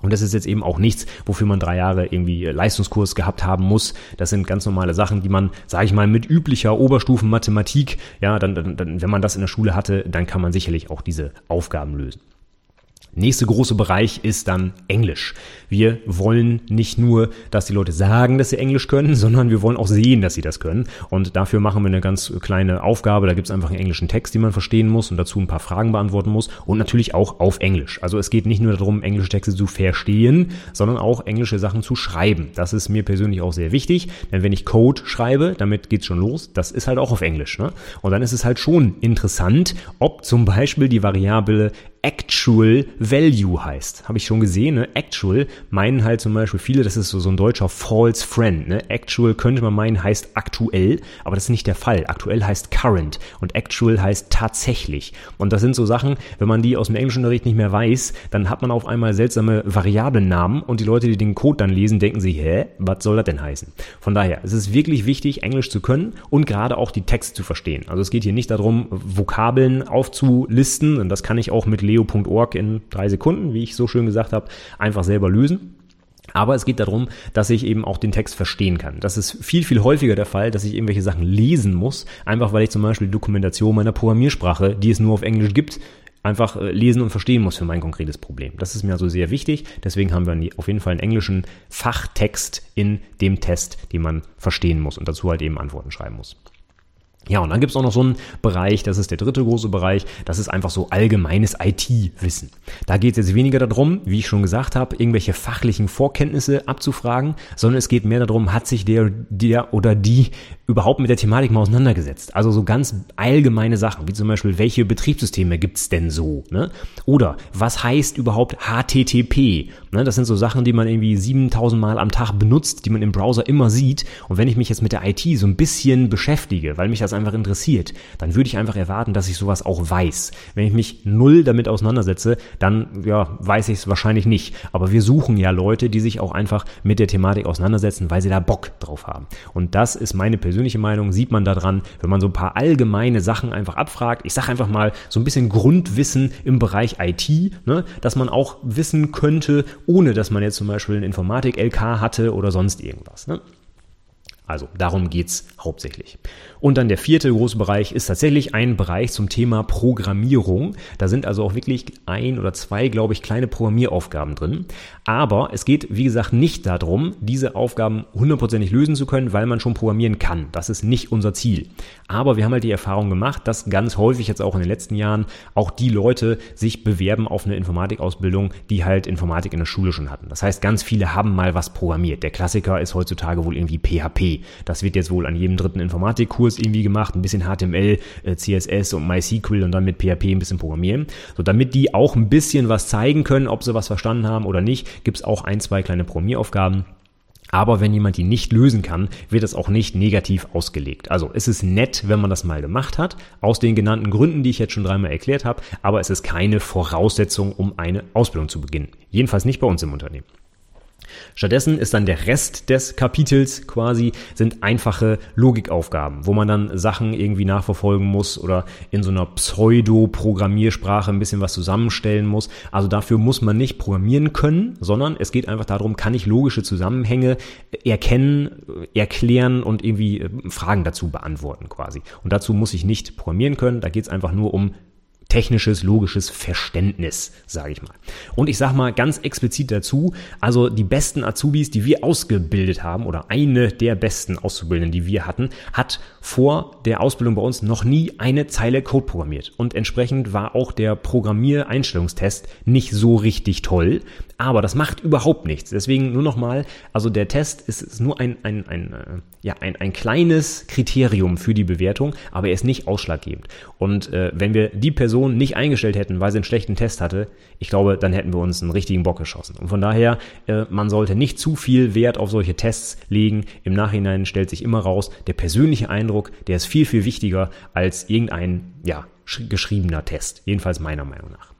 Und das ist jetzt eben auch nichts, wofür man drei Jahre irgendwie Leistungskurs gehabt haben muss. Das sind ganz normale Sachen, die man, sage ich mal, mit üblicher Oberstufenmathematik, ja, dann, dann, wenn man das in der Schule hatte, dann kann man sicherlich auch diese Aufgaben lösen. Nächste große Bereich ist dann Englisch. Wir wollen nicht nur, dass die Leute sagen, dass sie Englisch können, sondern wir wollen auch sehen, dass sie das können. Und dafür machen wir eine ganz kleine Aufgabe. Da gibt es einfach einen englischen Text, den man verstehen muss und dazu ein paar Fragen beantworten muss. Und natürlich auch auf Englisch. Also es geht nicht nur darum, englische Texte zu verstehen, sondern auch englische Sachen zu schreiben. Das ist mir persönlich auch sehr wichtig. Denn wenn ich Code schreibe, damit geht's schon los, das ist halt auch auf Englisch. Ne? Und dann ist es halt schon interessant, ob zum Beispiel die Variable Actual Value heißt. Habe ich schon gesehen, ne? Actual meinen halt zum Beispiel viele, das ist so, so ein deutscher False Friend. Ne? Actual könnte man meinen heißt aktuell, aber das ist nicht der Fall. Aktuell heißt current und actual heißt tatsächlich. Und das sind so Sachen, wenn man die aus dem Englischunterricht nicht mehr weiß, dann hat man auf einmal seltsame Variablennamen und die Leute, die den Code dann lesen, denken sich, hä, was soll das denn heißen? Von daher, es ist wirklich wichtig, Englisch zu können und gerade auch die Texte zu verstehen. Also es geht hier nicht darum, Vokabeln aufzulisten und das kann ich auch mit leo.org in drei Sekunden, wie ich so schön gesagt habe, einfach selber lösen. Aber es geht darum, dass ich eben auch den Text verstehen kann. Das ist viel, viel häufiger der Fall, dass ich irgendwelche Sachen lesen muss, einfach weil ich zum Beispiel die Dokumentation meiner Programmiersprache, die es nur auf Englisch gibt, einfach äh, lesen und verstehen muss für mein konkretes Problem. Das ist mir also sehr wichtig. Deswegen haben wir auf jeden Fall einen englischen Fachtext in dem Test, den man verstehen muss und dazu halt eben Antworten schreiben muss. Ja, und dann gibt's auch noch so einen Bereich, das ist der dritte große Bereich, das ist einfach so allgemeines IT-Wissen. Da geht es jetzt weniger darum, wie ich schon gesagt habe, irgendwelche fachlichen Vorkenntnisse abzufragen, sondern es geht mehr darum, hat sich der, der oder die überhaupt mit der Thematik mal auseinandergesetzt. Also so ganz allgemeine Sachen, wie zum Beispiel, welche Betriebssysteme gibt's denn so? Ne? Oder was heißt überhaupt HTTP? Ne? Das sind so Sachen, die man irgendwie 7000 Mal am Tag benutzt, die man im Browser immer sieht. Und wenn ich mich jetzt mit der IT so ein bisschen beschäftige, weil mich das einfach interessiert, dann würde ich einfach erwarten, dass ich sowas auch weiß. Wenn ich mich null damit auseinandersetze, dann ja, weiß ich es wahrscheinlich nicht. Aber wir suchen ja Leute, die sich auch einfach mit der Thematik auseinandersetzen, weil sie da Bock drauf haben. Und das ist meine persönliche Meinung sieht man daran, wenn man so ein paar allgemeine Sachen einfach abfragt. Ich sage einfach mal so ein bisschen Grundwissen im Bereich IT, ne, dass man auch wissen könnte, ohne dass man jetzt zum Beispiel ein Informatik-LK hatte oder sonst irgendwas. Ne? Also darum geht's hauptsächlich. Und dann der vierte große Bereich ist tatsächlich ein Bereich zum Thema Programmierung. Da sind also auch wirklich ein oder zwei, glaube ich, kleine Programmieraufgaben drin. Aber es geht, wie gesagt, nicht darum, diese Aufgaben hundertprozentig lösen zu können, weil man schon programmieren kann. Das ist nicht unser Ziel. Aber wir haben halt die Erfahrung gemacht, dass ganz häufig jetzt auch in den letzten Jahren auch die Leute sich bewerben auf eine Informatikausbildung, die halt Informatik in der Schule schon hatten. Das heißt, ganz viele haben mal was programmiert. Der Klassiker ist heutzutage wohl irgendwie PHP. Das wird jetzt wohl an jedem dritten Informatikkurs irgendwie gemacht, ein bisschen HTML, äh, CSS und MySQL und dann mit PHP ein bisschen programmieren. So, damit die auch ein bisschen was zeigen können, ob sie was verstanden haben oder nicht, gibt es auch ein, zwei kleine Programmieraufgaben. Aber wenn jemand die nicht lösen kann, wird es auch nicht negativ ausgelegt. Also es ist nett, wenn man das mal gemacht hat, aus den genannten Gründen, die ich jetzt schon dreimal erklärt habe, aber es ist keine Voraussetzung, um eine Ausbildung zu beginnen. Jedenfalls nicht bei uns im Unternehmen. Stattdessen ist dann der Rest des Kapitels quasi sind einfache Logikaufgaben, wo man dann Sachen irgendwie nachverfolgen muss oder in so einer Pseudo-Programmiersprache ein bisschen was zusammenstellen muss. Also dafür muss man nicht programmieren können, sondern es geht einfach darum, kann ich logische Zusammenhänge erkennen, erklären und irgendwie äh, Fragen dazu beantworten quasi. Und dazu muss ich nicht programmieren können, da geht es einfach nur um technisches, logisches Verständnis, sage ich mal. Und ich sage mal ganz explizit dazu, also die besten Azubis, die wir ausgebildet haben, oder eine der besten Auszubildenden, die wir hatten, hat vor der Ausbildung bei uns noch nie eine Zeile Code programmiert. Und entsprechend war auch der Programmiereinstellungstest nicht so richtig toll. Aber das macht überhaupt nichts. Deswegen nur nochmal, also der Test ist, ist nur ein, ein, ein, äh, ja, ein, ein kleines Kriterium für die Bewertung, aber er ist nicht ausschlaggebend. Und äh, wenn wir die Person nicht eingestellt hätten, weil sie einen schlechten Test hatte, ich glaube, dann hätten wir uns einen richtigen Bock geschossen. Und von daher, äh, man sollte nicht zu viel Wert auf solche Tests legen. Im Nachhinein stellt sich immer raus, der persönliche Eindruck, der ist viel, viel wichtiger als irgendein, ja, geschriebener Test. Jedenfalls meiner Meinung nach.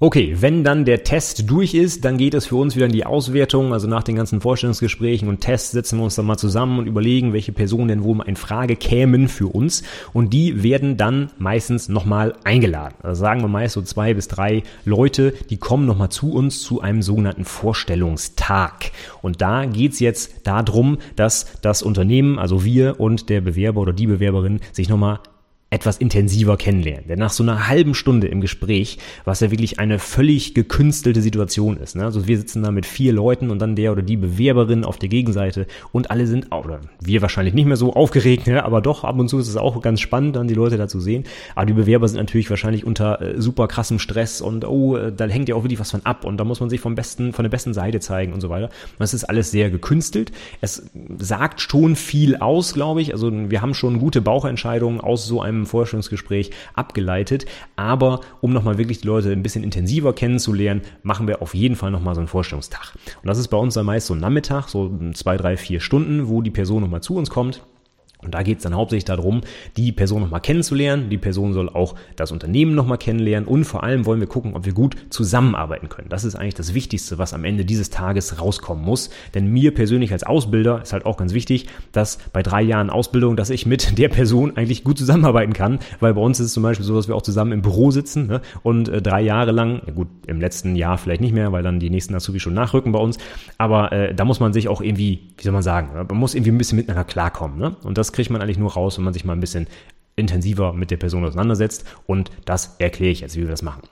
Okay, wenn dann der Test durch ist, dann geht es für uns wieder in die Auswertung. Also nach den ganzen Vorstellungsgesprächen und Tests setzen wir uns dann mal zusammen und überlegen, welche Personen denn wohl in Frage kämen für uns. Und die werden dann meistens nochmal eingeladen. Also sagen wir meist so zwei bis drei Leute, die kommen nochmal zu uns zu einem sogenannten Vorstellungstag. Und da geht's jetzt darum, dass das Unternehmen, also wir und der Bewerber oder die Bewerberin sich nochmal etwas intensiver kennenlernen. Denn nach so einer halben Stunde im Gespräch, was ja wirklich eine völlig gekünstelte Situation ist, ne? also wir sitzen da mit vier Leuten und dann der oder die Bewerberin auf der Gegenseite und alle sind, oder wir wahrscheinlich nicht mehr so aufgeregt, ne? aber doch, ab und zu ist es auch ganz spannend, dann die Leute da zu sehen. Aber die Bewerber sind natürlich wahrscheinlich unter äh, super krassem Stress und oh, äh, da hängt ja auch wirklich was von ab und da muss man sich vom besten, von der besten Seite zeigen und so weiter. Das ist alles sehr gekünstelt. Es sagt schon viel aus, glaube ich. Also wir haben schon gute Bauchentscheidungen aus so einem einem Vorstellungsgespräch abgeleitet. Aber um nochmal wirklich die Leute ein bisschen intensiver kennenzulernen, machen wir auf jeden Fall nochmal so einen Vorstellungstag. Und das ist bei uns dann meist so ein Nachmittag, so zwei, drei, vier Stunden, wo die Person nochmal zu uns kommt Und da geht es dann hauptsächlich darum, die Person nochmal kennenzulernen. Die Person soll auch das Unternehmen nochmal kennenlernen und vor allem wollen wir gucken, ob wir gut zusammenarbeiten können. Das ist eigentlich das Wichtigste, was am Ende dieses Tages rauskommen muss. Denn mir persönlich als Ausbilder ist halt auch ganz wichtig, dass bei drei Jahren Ausbildung, dass ich mit der Person eigentlich gut zusammenarbeiten kann, weil bei uns ist es zum Beispiel so, dass wir auch zusammen im Büro sitzen ne? und äh, drei Jahre lang, ja gut, im letzten Jahr vielleicht nicht mehr, weil dann die nächsten Azubi schon nachrücken bei uns, aber äh, da muss man sich auch irgendwie, wie soll man sagen, man muss irgendwie ein bisschen miteinander klarkommen. Ne? Und das das kriegt man eigentlich nur raus, wenn man sich mal ein bisschen intensiver mit der Person auseinandersetzt. Und das erkläre ich jetzt, wie wir das machen.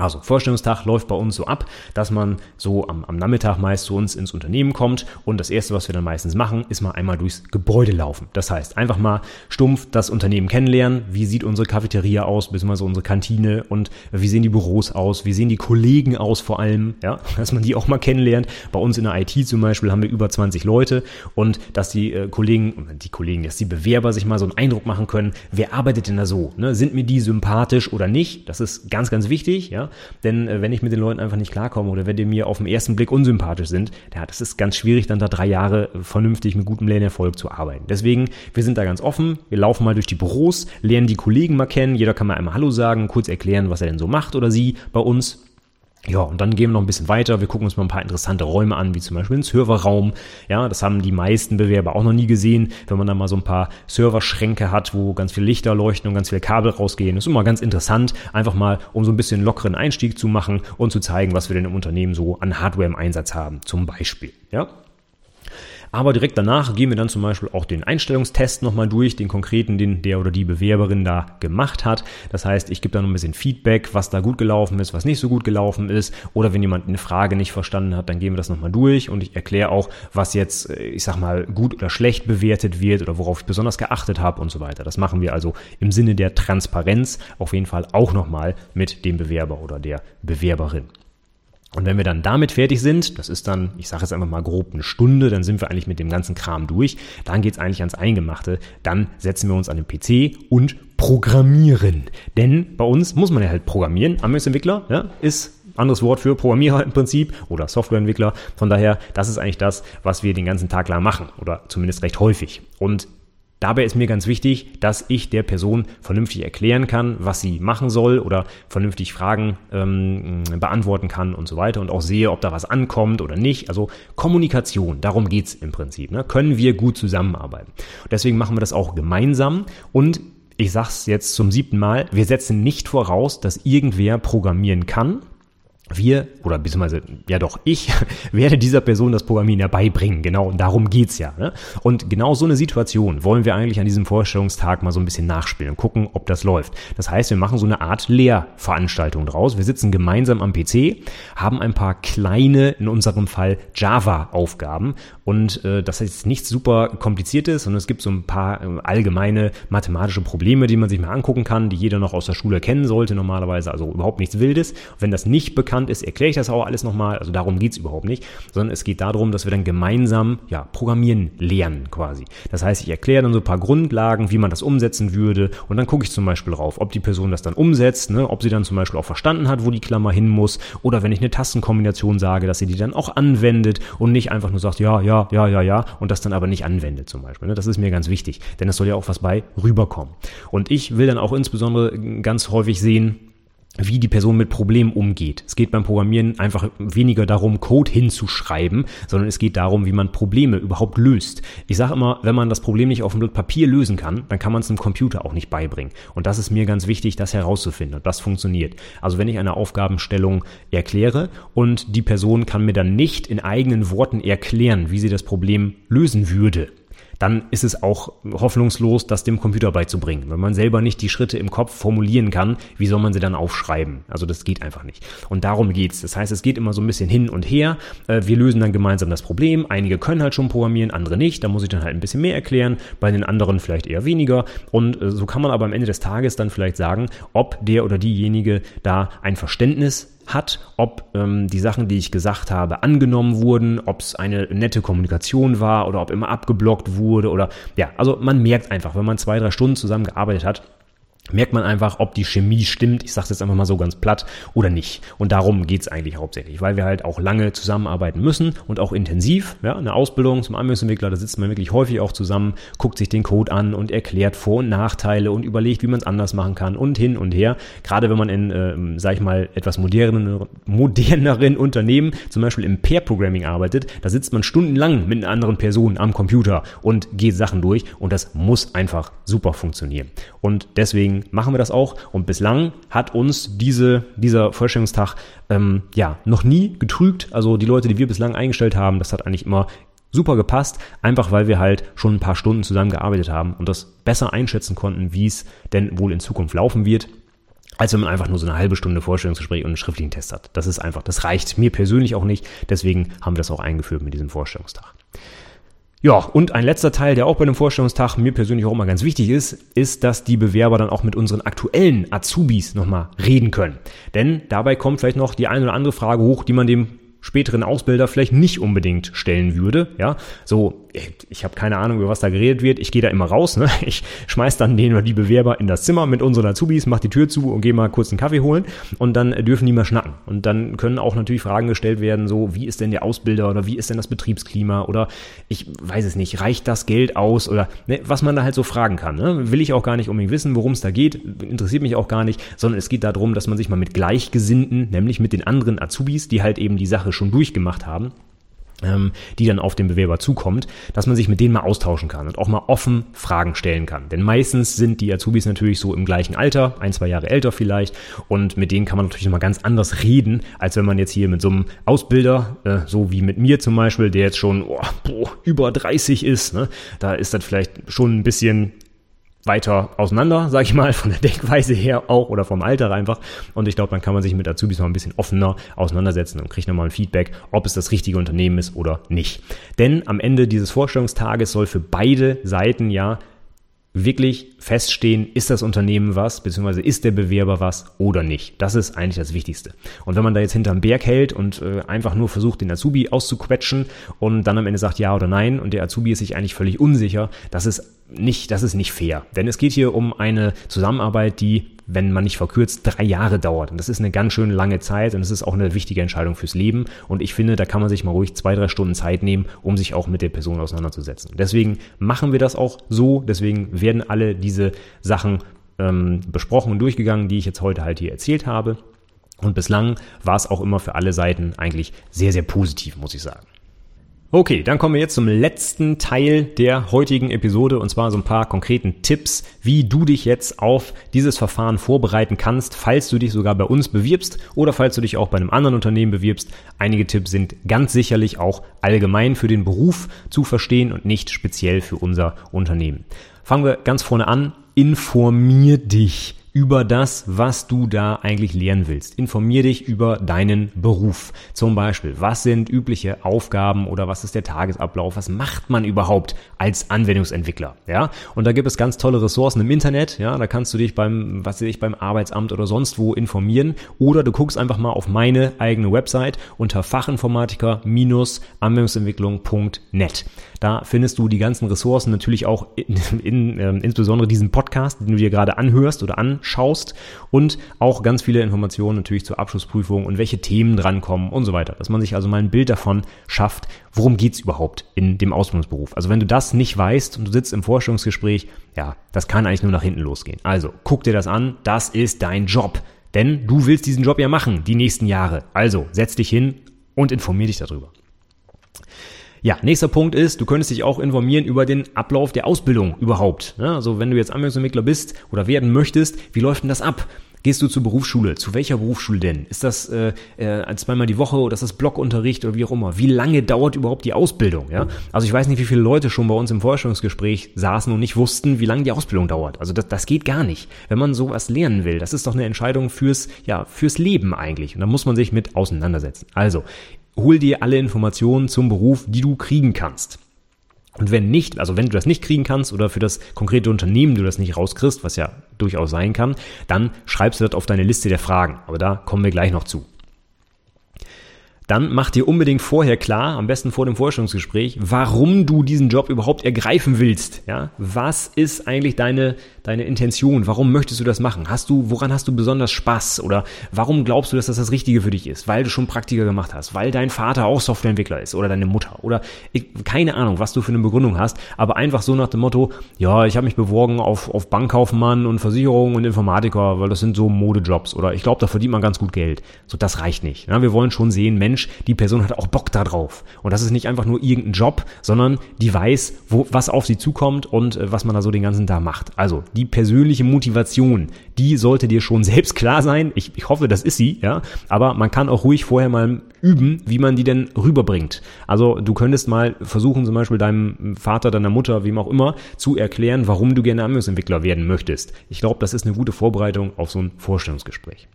Also Vorstellungstag läuft bei uns so ab, dass man so am, am, Nachmittag meist zu uns ins Unternehmen kommt und das Erste, was wir dann meistens machen, ist mal einmal durchs Gebäude laufen. Das heißt, einfach mal stumpf das Unternehmen kennenlernen. Wie sieht unsere Cafeteria aus, beziehungsweise unsere Kantine und wie sehen die Büros aus, wie sehen die Kollegen aus vor allem, ja, dass man die auch mal kennenlernt. Bei uns in der IT zum Beispiel haben wir über 20 Leute und dass die äh, Kollegen, die Kollegen, dass die Bewerber sich mal so einen Eindruck machen können, wer arbeitet denn da so? Ne? Sind mir die sympathisch oder nicht? Das ist ganz, ganz wichtig, ja. Denn äh, wenn ich mit den Leuten einfach nicht klarkomme oder wenn die mir auf den ersten Blick unsympathisch sind, ja, das ist ganz schwierig, dann da drei Jahre vernünftig mit gutem Lernerfolg zu arbeiten. Deswegen, wir sind da ganz offen. Wir laufen mal durch die Büros, lernen die Kollegen mal kennen. Jeder kann mal einmal Hallo sagen, kurz erklären, was er denn so macht oder sie bei uns. Ja, und dann gehen wir noch ein bisschen weiter. Wir gucken uns mal ein paar interessante Räume an, wie zum Beispiel den Serverraum. Ja, das haben die meisten Bewerber auch noch nie gesehen. Wenn man da mal so ein paar Serverschränke hat, wo ganz viele Lichter leuchten und ganz viele Kabel rausgehen, ist immer ganz interessant. Einfach mal, um so ein bisschen lockeren Einstieg zu machen und zu zeigen, was wir denn im Unternehmen so an Hardware im Einsatz haben, zum Beispiel. Ja, aber direkt danach gehen wir dann zum Beispiel auch den Einstellungstest nochmal durch, den konkreten, den der oder die Bewerberin da gemacht hat. Das heißt, ich gebe da noch ein bisschen Feedback, was da gut gelaufen ist, was nicht so gut gelaufen ist. Oder wenn jemand eine Frage nicht verstanden hat, dann gehen wir das nochmal durch und ich erkläre auch, was jetzt, äh, ich sag mal, gut oder schlecht bewertet wird oder worauf ich besonders geachtet habe und so weiter. Das machen wir also im Sinne der Transparenz auf jeden Fall auch nochmal mit dem Bewerber oder der Bewerberin. Und wenn wir dann damit fertig sind, das ist dann, ich sage jetzt einfach mal grob eine Stunde, dann sind wir eigentlich mit dem ganzen Kram durch, dann geht's eigentlich ans Eingemachte, dann setzen wir uns an den PC und programmieren. Denn bei uns muss man ja halt programmieren, Anwendungsentwickler ja, ist anderes Wort für Programmierer im Prinzip oder Softwareentwickler. Von daher, das ist eigentlich das, was wir den ganzen Tag lang machen oder zumindest recht häufig. Und Dabei ist mir ganz wichtig, dass ich der Person vernünftig erklären kann, was sie machen soll oder vernünftig Fragen ähm, beantworten kann und so weiter und auch sehe, ob da was ankommt oder nicht. Also Kommunikation, darum geht's im Prinzip. Ne? Können wir gut zusammenarbeiten. Und deswegen machen wir das auch gemeinsam und ich sag's jetzt zum siebten Mal, wir setzen nicht voraus, dass irgendwer programmieren kann, wir, oder beziehungsweise, ja doch, ich werde dieser Person das Programmieren ja beibringen. Genau, darum geht's ja. Ne? Und genau so eine Situation wollen wir eigentlich an diesem Vorstellungstag mal so ein bisschen nachspielen und gucken, ob das läuft. Das heißt, wir machen so eine Art Lehrveranstaltung draus. Wir sitzen gemeinsam am PC, haben ein paar kleine, in unserem Fall Java-Aufgaben. Und äh, das ist nichts super kompliziertes, sondern es gibt so ein paar äh, allgemeine mathematische Probleme, die man sich mal angucken kann, die jeder noch aus der Schule kennen sollte normalerweise. Also überhaupt nichts Wildes. Und wenn das nicht bekannt bekannt ist, erkläre ich das auch alles nochmal. Also darum geht es überhaupt nicht, sondern es geht darum, dass wir dann gemeinsam ja, Programmieren lernen quasi. Das heißt, ich erkläre dann so ein paar Grundlagen, wie man das umsetzen würde und dann gucke ich zum Beispiel drauf, ob die Person das dann umsetzt, ne, ob sie dann zum Beispiel auch verstanden hat, wo die Klammer hin muss oder wenn ich eine Tastenkombination sage, dass sie die dann auch anwendet und nicht einfach nur sagt, ja, ja, ja, ja, ja und das dann aber nicht anwendet zum Beispiel. Ne? Das ist mir ganz wichtig, denn es soll ja auch was bei rüberkommen. Und ich will dann auch insbesondere ganz häufig sehen, wie die Person mit Problemen umgeht. Es geht beim Programmieren einfach weniger darum, Code hinzuschreiben, sondern es geht darum, wie man Probleme überhaupt löst. Ich sage immer, wenn man das Problem nicht auf dem Blatt Papier lösen kann, dann kann man es einem Computer auch nicht beibringen. Und das ist mir ganz wichtig, das herauszufinden. Und das funktioniert. Also wenn ich eine Aufgabenstellung erkläre und die Person kann mir dann nicht in eigenen Worten erklären, wie sie das Problem lösen würde, dann ist es auch hoffnungslos, das dem Computer beizubringen. Wenn man selber nicht die Schritte im Kopf formulieren kann, wie soll man sie dann aufschreiben? Also das geht einfach nicht. Und darum geht's. Das heißt, es geht immer so ein bisschen hin und her. Äh, wir lösen dann gemeinsam das Problem. Einige können halt schon programmieren, andere nicht. Da muss ich dann halt ein bisschen mehr erklären. Bei den anderen vielleicht eher weniger. Und äh, so kann man aber am Ende des Tages dann vielleicht sagen, ob der oder diejenige da ein Verständnis hat, ob ähm, die Sachen, die ich gesagt habe, angenommen wurden, ob es eine nette Kommunikation war oder ob immer abgeblockt wurde oder ja, also man merkt einfach, wenn man zwei, drei Stunden zusammen gearbeitet hat, merkt man einfach, ob die Chemie stimmt, ich sage jetzt einfach mal so ganz platt, oder nicht. Und darum geht's eigentlich hauptsächlich, weil wir halt auch lange zusammenarbeiten müssen und auch intensiv. Ja, eine Ausbildung zum Anwendungsentwickler, da sitzt man wirklich häufig auch zusammen, guckt sich den Code an und erklärt Vor- und Nachteile und überlegt, wie man es anders machen kann und hin und her. Gerade wenn man in, äh, sag ich mal, etwas moderneren, moderneren Unternehmen, zum Beispiel im Pair-Programming arbeitet, da sitzt man stundenlang mit einer anderen Person am Computer und geht Sachen durch und das muss einfach super funktionieren. Und deswegen machen wir das auch. Und bislang hat uns diese, dieser Vorstellungstag ähm, ja noch nie getrügt. Also die Leute, die wir bislang eingestellt haben, das hat eigentlich immer super gepasst, einfach weil wir halt schon ein paar Stunden zusammen gearbeitet haben und das besser einschätzen konnten, wie es denn wohl in Zukunft laufen wird als wenn man einfach nur so eine halbe Stunde Vorstellungsgespräch und einen schriftlichen Test hat. Das ist einfach, das reicht mir persönlich auch nicht. Deswegen haben wir das auch eingeführt mit diesem Vorstellungstag. Ja, und ein letzter Teil, der auch bei dem Vorstellungstag mir persönlich auch immer ganz wichtig ist, ist, dass die Bewerber dann auch mit unseren aktuellen Azubis nochmal reden können. Denn dabei kommt vielleicht noch die eine oder andere Frage hoch, die man dem späteren Ausbilder vielleicht nicht unbedingt stellen würde. Ja, so ich habe keine Ahnung, über was da geredet wird. Ich gehe da immer raus. Ne? Ich schmeiß dann den oder die Bewerber in das Zimmer mit unseren Azubis, mach die Tür zu und gehe mal kurz einen Kaffee holen und dann dürfen die mal schnacken. Und dann können auch natürlich Fragen gestellt werden, so wie ist denn der Ausbilder oder wie ist denn das Betriebsklima oder ich weiß es nicht, reicht das Geld aus oder ne, was man da halt so fragen kann. Ne? Will ich auch gar nicht unbedingt wissen, worum es da geht, interessiert mich auch gar nicht, sondern es geht darum, dass man sich mal mit Gleichgesinnten, nämlich mit den anderen Azubis, die halt eben die Sache schon durchgemacht haben, die dann auf den Bewerber zukommt, dass man sich mit denen mal austauschen kann und auch mal offen Fragen stellen kann. Denn meistens sind die Azubis natürlich so im gleichen Alter, ein, zwei Jahre älter vielleicht, und mit denen kann man natürlich nochmal ganz anders reden, als wenn man jetzt hier mit so einem Ausbilder, äh, so wie mit mir zum Beispiel, der jetzt schon oh, boah, über 30 ist, ne, da ist das vielleicht schon ein bisschen weiter auseinander, sag ich mal, von der Denkweise her auch oder vom Alter einfach. Und ich glaube, dann kann man sich mit Azubis noch ein bisschen offener auseinandersetzen und kriegt nochmal ein Feedback, ob es das richtige Unternehmen ist oder nicht. Denn am Ende dieses Vorstellungstages soll für beide Seiten ja wirklich feststehen, ist das Unternehmen was, beziehungsweise ist der Bewerber was oder nicht. Das ist eigentlich das Wichtigste. Und wenn man da jetzt hinterm Berg hält und äh, einfach nur versucht, den Azubi auszuquetschen und dann am Ende sagt ja oder nein und der Azubi ist sich eigentlich völlig unsicher, das ist nicht, das ist nicht fair. Denn es geht hier um eine Zusammenarbeit, die wenn man nicht verkürzt, drei Jahre dauert. Und das ist eine ganz schön lange Zeit und es ist auch eine wichtige Entscheidung fürs Leben. Und ich finde, da kann man sich mal ruhig zwei, drei Stunden Zeit nehmen, um sich auch mit der Person auseinanderzusetzen. Deswegen machen wir das auch so. Deswegen werden alle diese Sachen ähm, besprochen und durchgegangen, die ich jetzt heute halt hier erzählt habe. Und bislang war es auch immer für alle Seiten eigentlich sehr, sehr positiv, muss ich sagen. Okay, dann kommen wir jetzt zum letzten Teil der heutigen Episode und zwar so ein paar konkreten Tipps, wie du dich jetzt auf dieses Verfahren vorbereiten kannst, falls du dich sogar bei uns bewirbst oder falls du dich auch bei einem anderen Unternehmen bewirbst. Einige Tipps sind ganz sicherlich auch allgemein für den Beruf zu verstehen und nicht speziell für unser Unternehmen. Fangen wir ganz vorne an. Informier dich über das, was du da eigentlich lernen willst. Informier dich über deinen Beruf. Zum Beispiel, was sind übliche Aufgaben oder was ist der Tagesablauf? Was macht man überhaupt als Anwendungsentwickler? Ja, und da gibt es ganz tolle Ressourcen im Internet. Ja, da kannst du dich beim, was weiß ich, beim Arbeitsamt oder sonst wo informieren. Oder du guckst einfach mal auf meine eigene Website unter Fachinformatiker-Anwendungsentwicklung.net. Da findest du die ganzen Ressourcen natürlich auch in, in, äh, insbesondere diesen Podcast, den du dir gerade anhörst oder anschaust und auch ganz viele Informationen natürlich zur Abschlussprüfung und welche Themen drankommen und so weiter. Dass man sich also mal ein Bild davon schafft, worum geht's überhaupt in dem Ausbildungsberuf. Also wenn du das nicht weißt und du sitzt im Vorstellungsgespräch, ja, das kann eigentlich nur nach hinten losgehen. Also guck dir das an, das ist dein Job. Denn du willst diesen Job ja machen, die nächsten Jahre. Also setz dich hin und informier dich darüber. Ja, nächster Punkt ist, du könntest dich auch informieren über den Ablauf der Ausbildung überhaupt. Ja, also wenn du jetzt Anwendungsentwickler bist oder werden möchtest, wie läuft denn das ab? Gehst du zur Berufsschule? Zu welcher Berufsschule denn? Ist das äh, äh, zweimal die Woche oder ist das Blockunterricht oder wie auch immer? Wie lange dauert überhaupt die Ausbildung? Ja? Also ich weiß nicht, wie viele Leute schon bei uns im Forschungsgespräch saßen und nicht wussten, wie lange die Ausbildung dauert. Also das, das geht gar nicht. Wenn man sowas lernen will, das ist doch eine Entscheidung fürs, ja, fürs Leben eigentlich. Und da muss man sich mit auseinandersetzen. Also hol dir alle Informationen zum Beruf, die du kriegen kannst. Und wenn nicht, also wenn du das nicht kriegen kannst oder für das konkrete Unternehmen du das nicht rauskriegst, was ja durchaus sein kann, dann schreibst du das auf deine Liste der Fragen. Aber da kommen wir gleich noch zu. Dann mach dir unbedingt vorher klar, am besten vor dem Vorstellungsgespräch, warum du diesen Job überhaupt ergreifen willst. Ja, was ist eigentlich deine deine Intention? Warum möchtest du das machen? Hast du, woran hast du besonders Spaß? Oder warum glaubst du, dass das das Richtige für dich ist? Weil du schon Praktiker gemacht hast, weil dein Vater auch Softwareentwickler ist oder deine Mutter oder ich, keine Ahnung, was du für eine Begründung hast, aber einfach so nach dem Motto, ja, ich habe mich beworben auf, auf Bankkaufmann und Versicherung und Informatiker, weil das sind so Modejobs oder ich glaube, da verdient man ganz gut Geld. So, das reicht nicht. Ja, wir wollen schon sehen, Mensch, die Person hat auch Bock da drauf. Und das ist nicht einfach nur irgendein Job, sondern die weiß, wo, was auf sie zukommt und äh, was man da so den ganzen Tag macht. Also, die persönliche Motivation, die sollte dir schon selbst klar sein. Ich, ich hoffe, das ist sie, ja. Aber man kann auch ruhig vorher mal üben, wie man die denn rüberbringt. Also du könntest mal versuchen, zum Beispiel deinem Vater, deiner Mutter, wem auch immer, zu erklären, warum du gerne Anwendungsentwickler werden möchtest. Ich glaube, das ist eine gute Vorbereitung auf so ein Vorstellungsgespräch.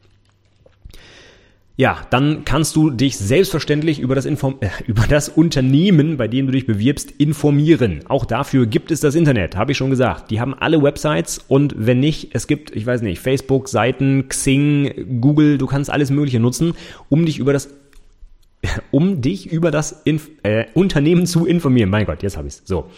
Ja, dann kannst du dich selbstverständlich über das, Inform äh, über das Unternehmen, bei dem du dich bewirbst, informieren. Auch dafür gibt es das Internet, habe ich schon gesagt. Die haben alle Websites und wenn nicht, es gibt, ich weiß nicht, Facebook, Seiten, Xing, Google, du kannst alles Mögliche nutzen, um dich über das um dich über das Inf äh, Unternehmen zu informieren. Mein Gott, jetzt habe ich's. So.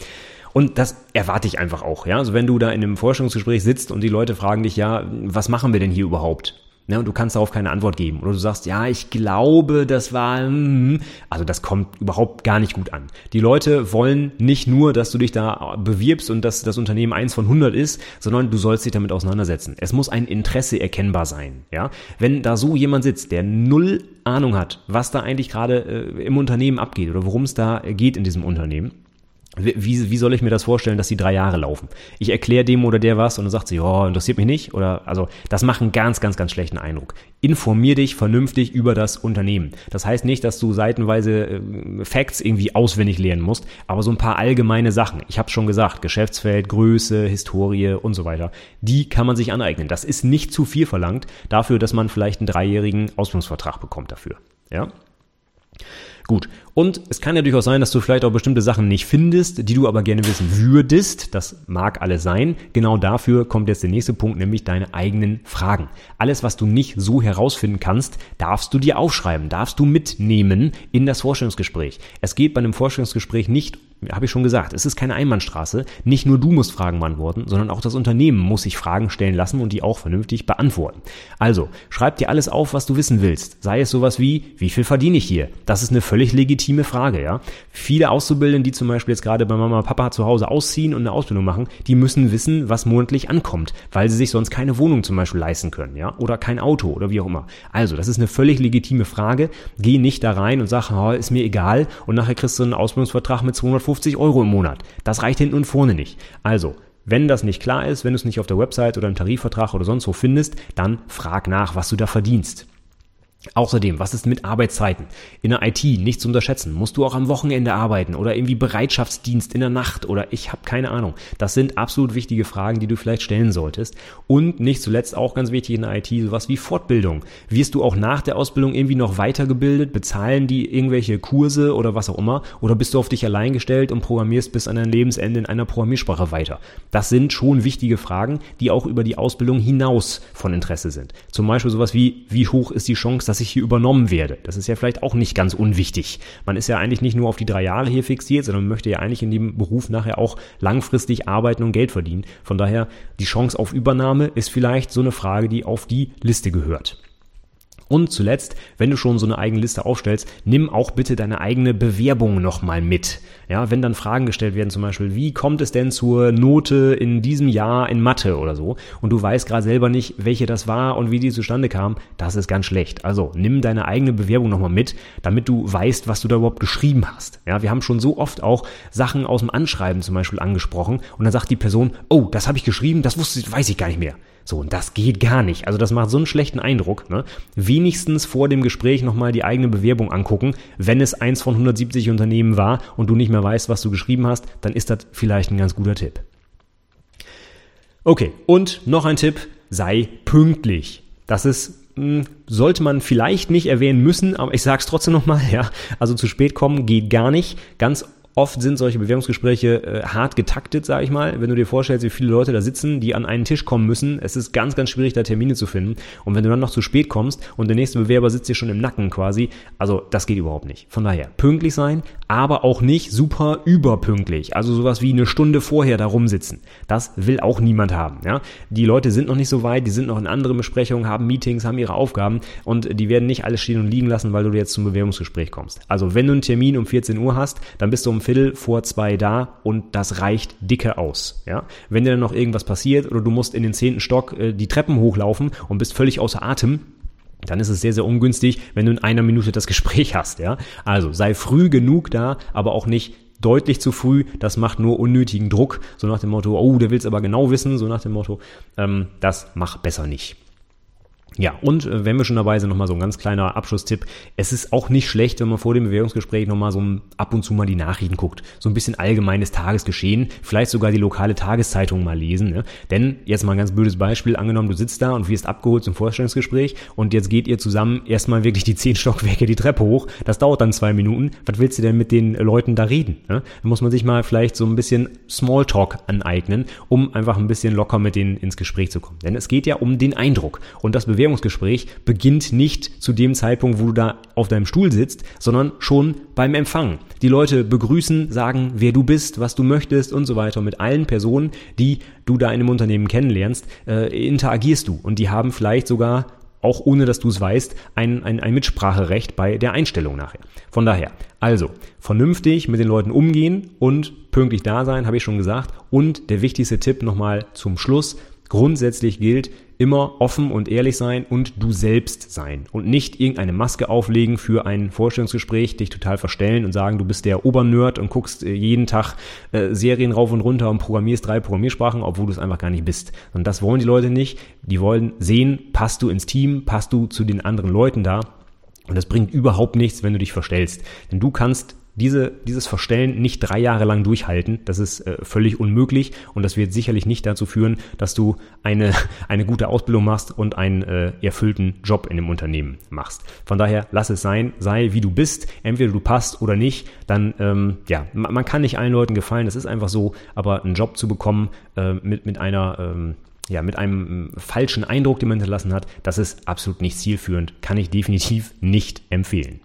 Und das erwarte ich einfach auch, ja. Also wenn du da in einem Forschungsgespräch sitzt und die Leute fragen dich, ja, was machen wir denn hier überhaupt? Ne, und du kannst darauf keine Antwort geben. Oder du sagst, ja, ich glaube, das war, hm. also das kommt überhaupt gar nicht gut an. Die Leute wollen nicht nur, dass du dich da bewirbst und dass das Unternehmen eins von 100 ist, sondern du sollst dich damit auseinandersetzen. Es muss ein Interesse erkennbar sein, ja. Wenn da so jemand sitzt, der null Ahnung hat, was da eigentlich gerade äh, im Unternehmen abgeht oder worum es da geht in diesem Unternehmen, wie, wie soll ich mir das vorstellen, dass die drei Jahre laufen? Ich erkläre dem oder der was und dann sagt sie, ja, interessiert mich nicht. Oder also das macht einen ganz, ganz, ganz schlechten Eindruck. Informier dich vernünftig über das Unternehmen. Das heißt nicht, dass du seitenweise äh, Facts irgendwie auswendig lernen musst, aber so ein paar allgemeine Sachen. Ich habe schon gesagt, Geschäftsfeld, Größe, Historie und so weiter. Die kann man sich aneignen. Das ist nicht zu viel verlangt dafür, dass man vielleicht einen dreijährigen Ausbildungsvertrag bekommt dafür. Ja. Gut. Und es kann ja durchaus sein, dass du vielleicht auch bestimmte Sachen nicht findest, die du aber gerne wissen würdest. Das mag alles sein. Genau dafür kommt jetzt der nächste Punkt, nämlich deine eigenen Fragen. Alles, was du nicht so herausfinden kannst, darfst du dir aufschreiben, darfst du mitnehmen in das Vorstellungsgespräch. Es geht bei einem Vorstellungsgespräch nicht habe ich schon gesagt, es ist keine Einbahnstraße. Nicht nur du musst Fragen beantworten, sondern auch das Unternehmen muss sich Fragen stellen lassen und die auch vernünftig beantworten. Also, schreib dir alles auf, was du wissen willst. Sei es sowas wie, wie viel verdiene ich hier? Das ist eine völlig legitime Frage, ja. Viele Auszubildende, die zum Beispiel jetzt gerade bei Mama und Papa zu Hause ausziehen und eine Ausbildung machen, die müssen wissen, was monatlich ankommt, weil sie sich sonst keine Wohnung zum Beispiel leisten können, ja, oder kein Auto oder wie auch immer. Also, das ist eine völlig legitime Frage. Geh nicht da rein und sag, oh, ist mir egal und nachher kriegst du einen Ausbildungsvertrag mit 200 250 Euro im Monat. Das reicht hinten und vorne nicht. Also, wenn das nicht klar ist, wenn du es nicht auf der Website oder im Tarifvertrag oder sonst wo findest, dann frag nach, was du da verdienst. Außerdem, was ist mit Arbeitszeiten? In der IT nicht zu unterschätzen. Musst du auch am Wochenende arbeiten oder irgendwie Bereitschaftsdienst in der Nacht oder ich habe keine Ahnung. Das sind absolut wichtige Fragen, die du vielleicht stellen solltest. Und nicht zuletzt auch ganz wichtig in der IT, sowas wie Fortbildung. Wirst du auch nach der Ausbildung irgendwie noch weitergebildet? Bezahlen die irgendwelche Kurse oder was auch immer? Oder bist du auf dich allein gestellt und programmierst bis an dein Lebensende in einer Programmiersprache weiter? Das sind schon wichtige Fragen, die auch über die Ausbildung hinaus von Interesse sind. Zum Beispiel sowas wie, wie hoch ist die Chance, dass ich hier übernommen werde. Das ist ja vielleicht auch nicht ganz unwichtig. Man ist ja eigentlich nicht nur auf die drei Jahre hier fixiert, sondern man möchte ja eigentlich in dem Beruf nachher auch langfristig arbeiten und Geld verdienen. Von daher, die Chance auf Übernahme ist vielleicht so eine Frage, die auf die Liste gehört. Und zuletzt, wenn du schon so eine eigene Liste aufstellst, nimm auch bitte deine eigene Bewerbung nochmal mit. Ja, wenn dann Fragen gestellt werden, zum Beispiel, wie kommt es denn zur Note in diesem Jahr in Mathe oder so, und du weißt gerade selber nicht, welche das war und wie die zustande kam, das ist ganz schlecht. Also nimm deine eigene Bewerbung nochmal mit, damit du weißt, was du da überhaupt geschrieben hast. Ja, wir haben schon so oft auch Sachen aus dem Anschreiben zum Beispiel angesprochen und dann sagt die Person, oh, das habe ich geschrieben, das wusste, weiß ich gar nicht mehr. So, und das geht gar nicht. Also das macht so einen schlechten Eindruck. Ne? Wenigstens vor dem Gespräch nochmal die eigene Bewerbung angucken. Wenn es eins von 170 Unternehmen war und du nicht mehr weißt, was du geschrieben hast, dann ist das vielleicht ein ganz guter Tipp. Okay, und noch ein Tipp, sei pünktlich. Das ist hm, sollte man vielleicht nicht erwähnen müssen, aber ich sag's trotzdem nochmal, ja. Also zu spät kommen geht gar nicht. Ganz Oft sind solche Bewerbungsgespräche äh, hart getaktet, sage ich mal. Wenn du dir vorstellst, wie viele Leute da sitzen, die an einen Tisch kommen müssen, es ist ganz, ganz schwierig, da Termine zu finden. Und wenn du dann noch zu spät kommst und der nächste Bewerber sitzt dir schon im Nacken quasi, also das geht überhaupt nicht. Von daher, pünktlich sein, aber auch nicht super überpünktlich. Also sowas wie eine Stunde vorher da rumsitzen. Das will auch niemand haben. Ja? Die Leute sind noch nicht so weit, die sind noch in anderen Besprechungen, haben Meetings, haben ihre Aufgaben und die werden nicht alles stehen und liegen lassen, weil du jetzt zum Bewerbungsgespräch kommst. Also wenn du einen Termin um 14 Uhr hast, dann bist du um Viertel vor zwei da und das reicht dicke aus. Ja? Wenn dir dann noch irgendwas passiert oder du musst in den zehnten Stock äh, die Treppen hochlaufen und bist völlig außer Atem, dann ist es sehr, sehr ungünstig, wenn du in einer Minute das Gespräch hast. Ja? Also sei früh genug da, aber auch nicht deutlich zu früh, das macht nur unnötigen Druck, so nach dem Motto, oh, der will es aber genau wissen, so nach dem Motto, ähm, das mach besser nicht. Ja, und äh, wenn wir schon dabei sind, nochmal so ein ganz kleiner Abschlusstipp. Es ist auch nicht schlecht, wenn man vor dem Bewerbungsgespräch nochmal so ab und zu mal die Nachrichten guckt. So ein bisschen allgemeines Tagesgeschehen, vielleicht sogar die lokale Tageszeitung mal lesen. Ne? Denn jetzt mal ein ganz blödes Beispiel, angenommen, du sitzt da und wirst abgeholt zum Vorstellungsgespräch und jetzt geht ihr zusammen erstmal wirklich die zehn Stockwerke die Treppe hoch. Das dauert dann zwei Minuten. Was willst du denn mit den Leuten da reden? Ne? Da muss man sich mal vielleicht so ein bisschen Smalltalk aneignen, um einfach ein bisschen locker mit denen ins Gespräch zu kommen. Denn es geht ja um den Eindruck. Und das Bewerbungsgespräch Bewerbungsgespräch beginnt nicht zu dem Zeitpunkt, wo du da auf deinem Stuhl sitzt, sondern schon beim Empfang. Die Leute begrüßen, sagen, wer du bist, was du möchtest und so weiter. Mit allen Personen, die du da in einem Unternehmen kennenlernst, äh, interagierst du. Und die haben vielleicht sogar auch ohne dass du es weißt, ein, ein, ein Mitspracherecht bei der Einstellung nachher. Von daher, also vernünftig mit den Leuten umgehen und pünktlich da sein, habe ich schon gesagt. Und der wichtigste Tipp nochmal zum Schluss. Grundsätzlich gilt, immer offen und ehrlich sein und du selbst sein und nicht irgendeine Maske auflegen für ein Vorstellungsgespräch, dich total verstellen und sagen, du bist der Obernerd und guckst äh, jeden Tag äh, Serien rauf und runter und programmierst drei Programmiersprachen, obwohl du es einfach gar nicht bist. Und das wollen die Leute nicht. Die wollen sehen, passt du ins Team, passt du zu den anderen Leuten da. Und das bringt überhaupt nichts, wenn du dich verstellst. Denn du kannst diese, dieses Verstellen nicht drei Jahre lang durchhalten. Das ist äh, völlig unmöglich und das wird sicherlich nicht dazu führen, dass du eine, eine gute Ausbildung machst und einen äh, erfüllten Job in dem Unternehmen machst. Von daher lass es sein, sei wie du bist. Entweder du passt oder nicht, dann ähm, ja, man, man kann nicht allen Leuten gefallen, das ist einfach so, aber einen Job zu bekommen äh, mit, mit einer ähm, ja, mit einem falschen Eindruck, den man hinterlassen hat, das ist absolut nicht zielführend, kann ich definitiv nicht empfehlen.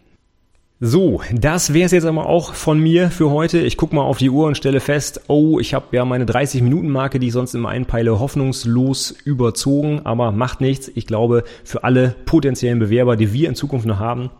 So, das wäre es jetzt aber auch von mir für heute. Ich gucke mal auf die Uhr und stelle fest, oh, ich habe ja meine 30-Minuten-Marke, die ich sonst immer einpeile, hoffnungslos überzogen, aber macht nichts. Ich glaube, für alle potenziellen Bewerber, die wir in Zukunft noch haben,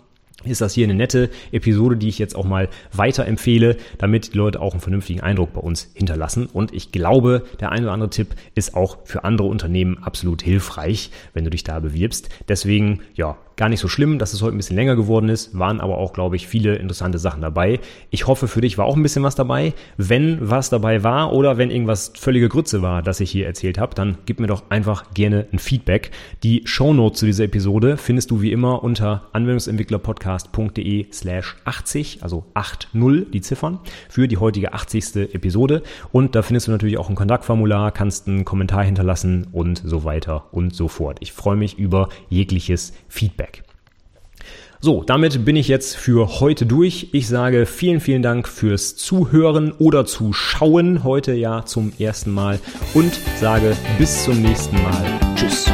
ist das hier eine nette Episode, die ich jetzt auch mal weiterempfehle, damit die Leute auch einen vernünftigen Eindruck bei uns hinterlassen. Und ich glaube, der ein oder andere Tipp ist auch für andere Unternehmen absolut hilfreich, wenn du dich da bewirbst. Deswegen, ja, Gar nicht so schlimm, dass es heute ein bisschen länger geworden ist, waren aber auch, glaube ich, viele interessante Sachen dabei. Ich hoffe, für dich war auch ein bisschen was dabei. Wenn was dabei war oder wenn irgendwas völlige Grütze war, das ich hier erzählt habe, dann gib mir doch einfach gerne ein Feedback. Die Shownotes zu dieser Episode findest du wie immer unter anwendungsentwicklerpodcast.de slash 80, also 80 die Ziffern, für die heutige 80. Episode. Und da findest du natürlich auch ein Kontaktformular, kannst einen Kommentar hinterlassen und so weiter und so fort. Ich freue mich über jegliches Feedback. So, damit bin ich jetzt für heute durch. Ich sage vielen, vielen Dank fürs Zuhören oder Zuschauen heute ja zum ersten Mal und sage bis zum nächsten Mal. Tschüss.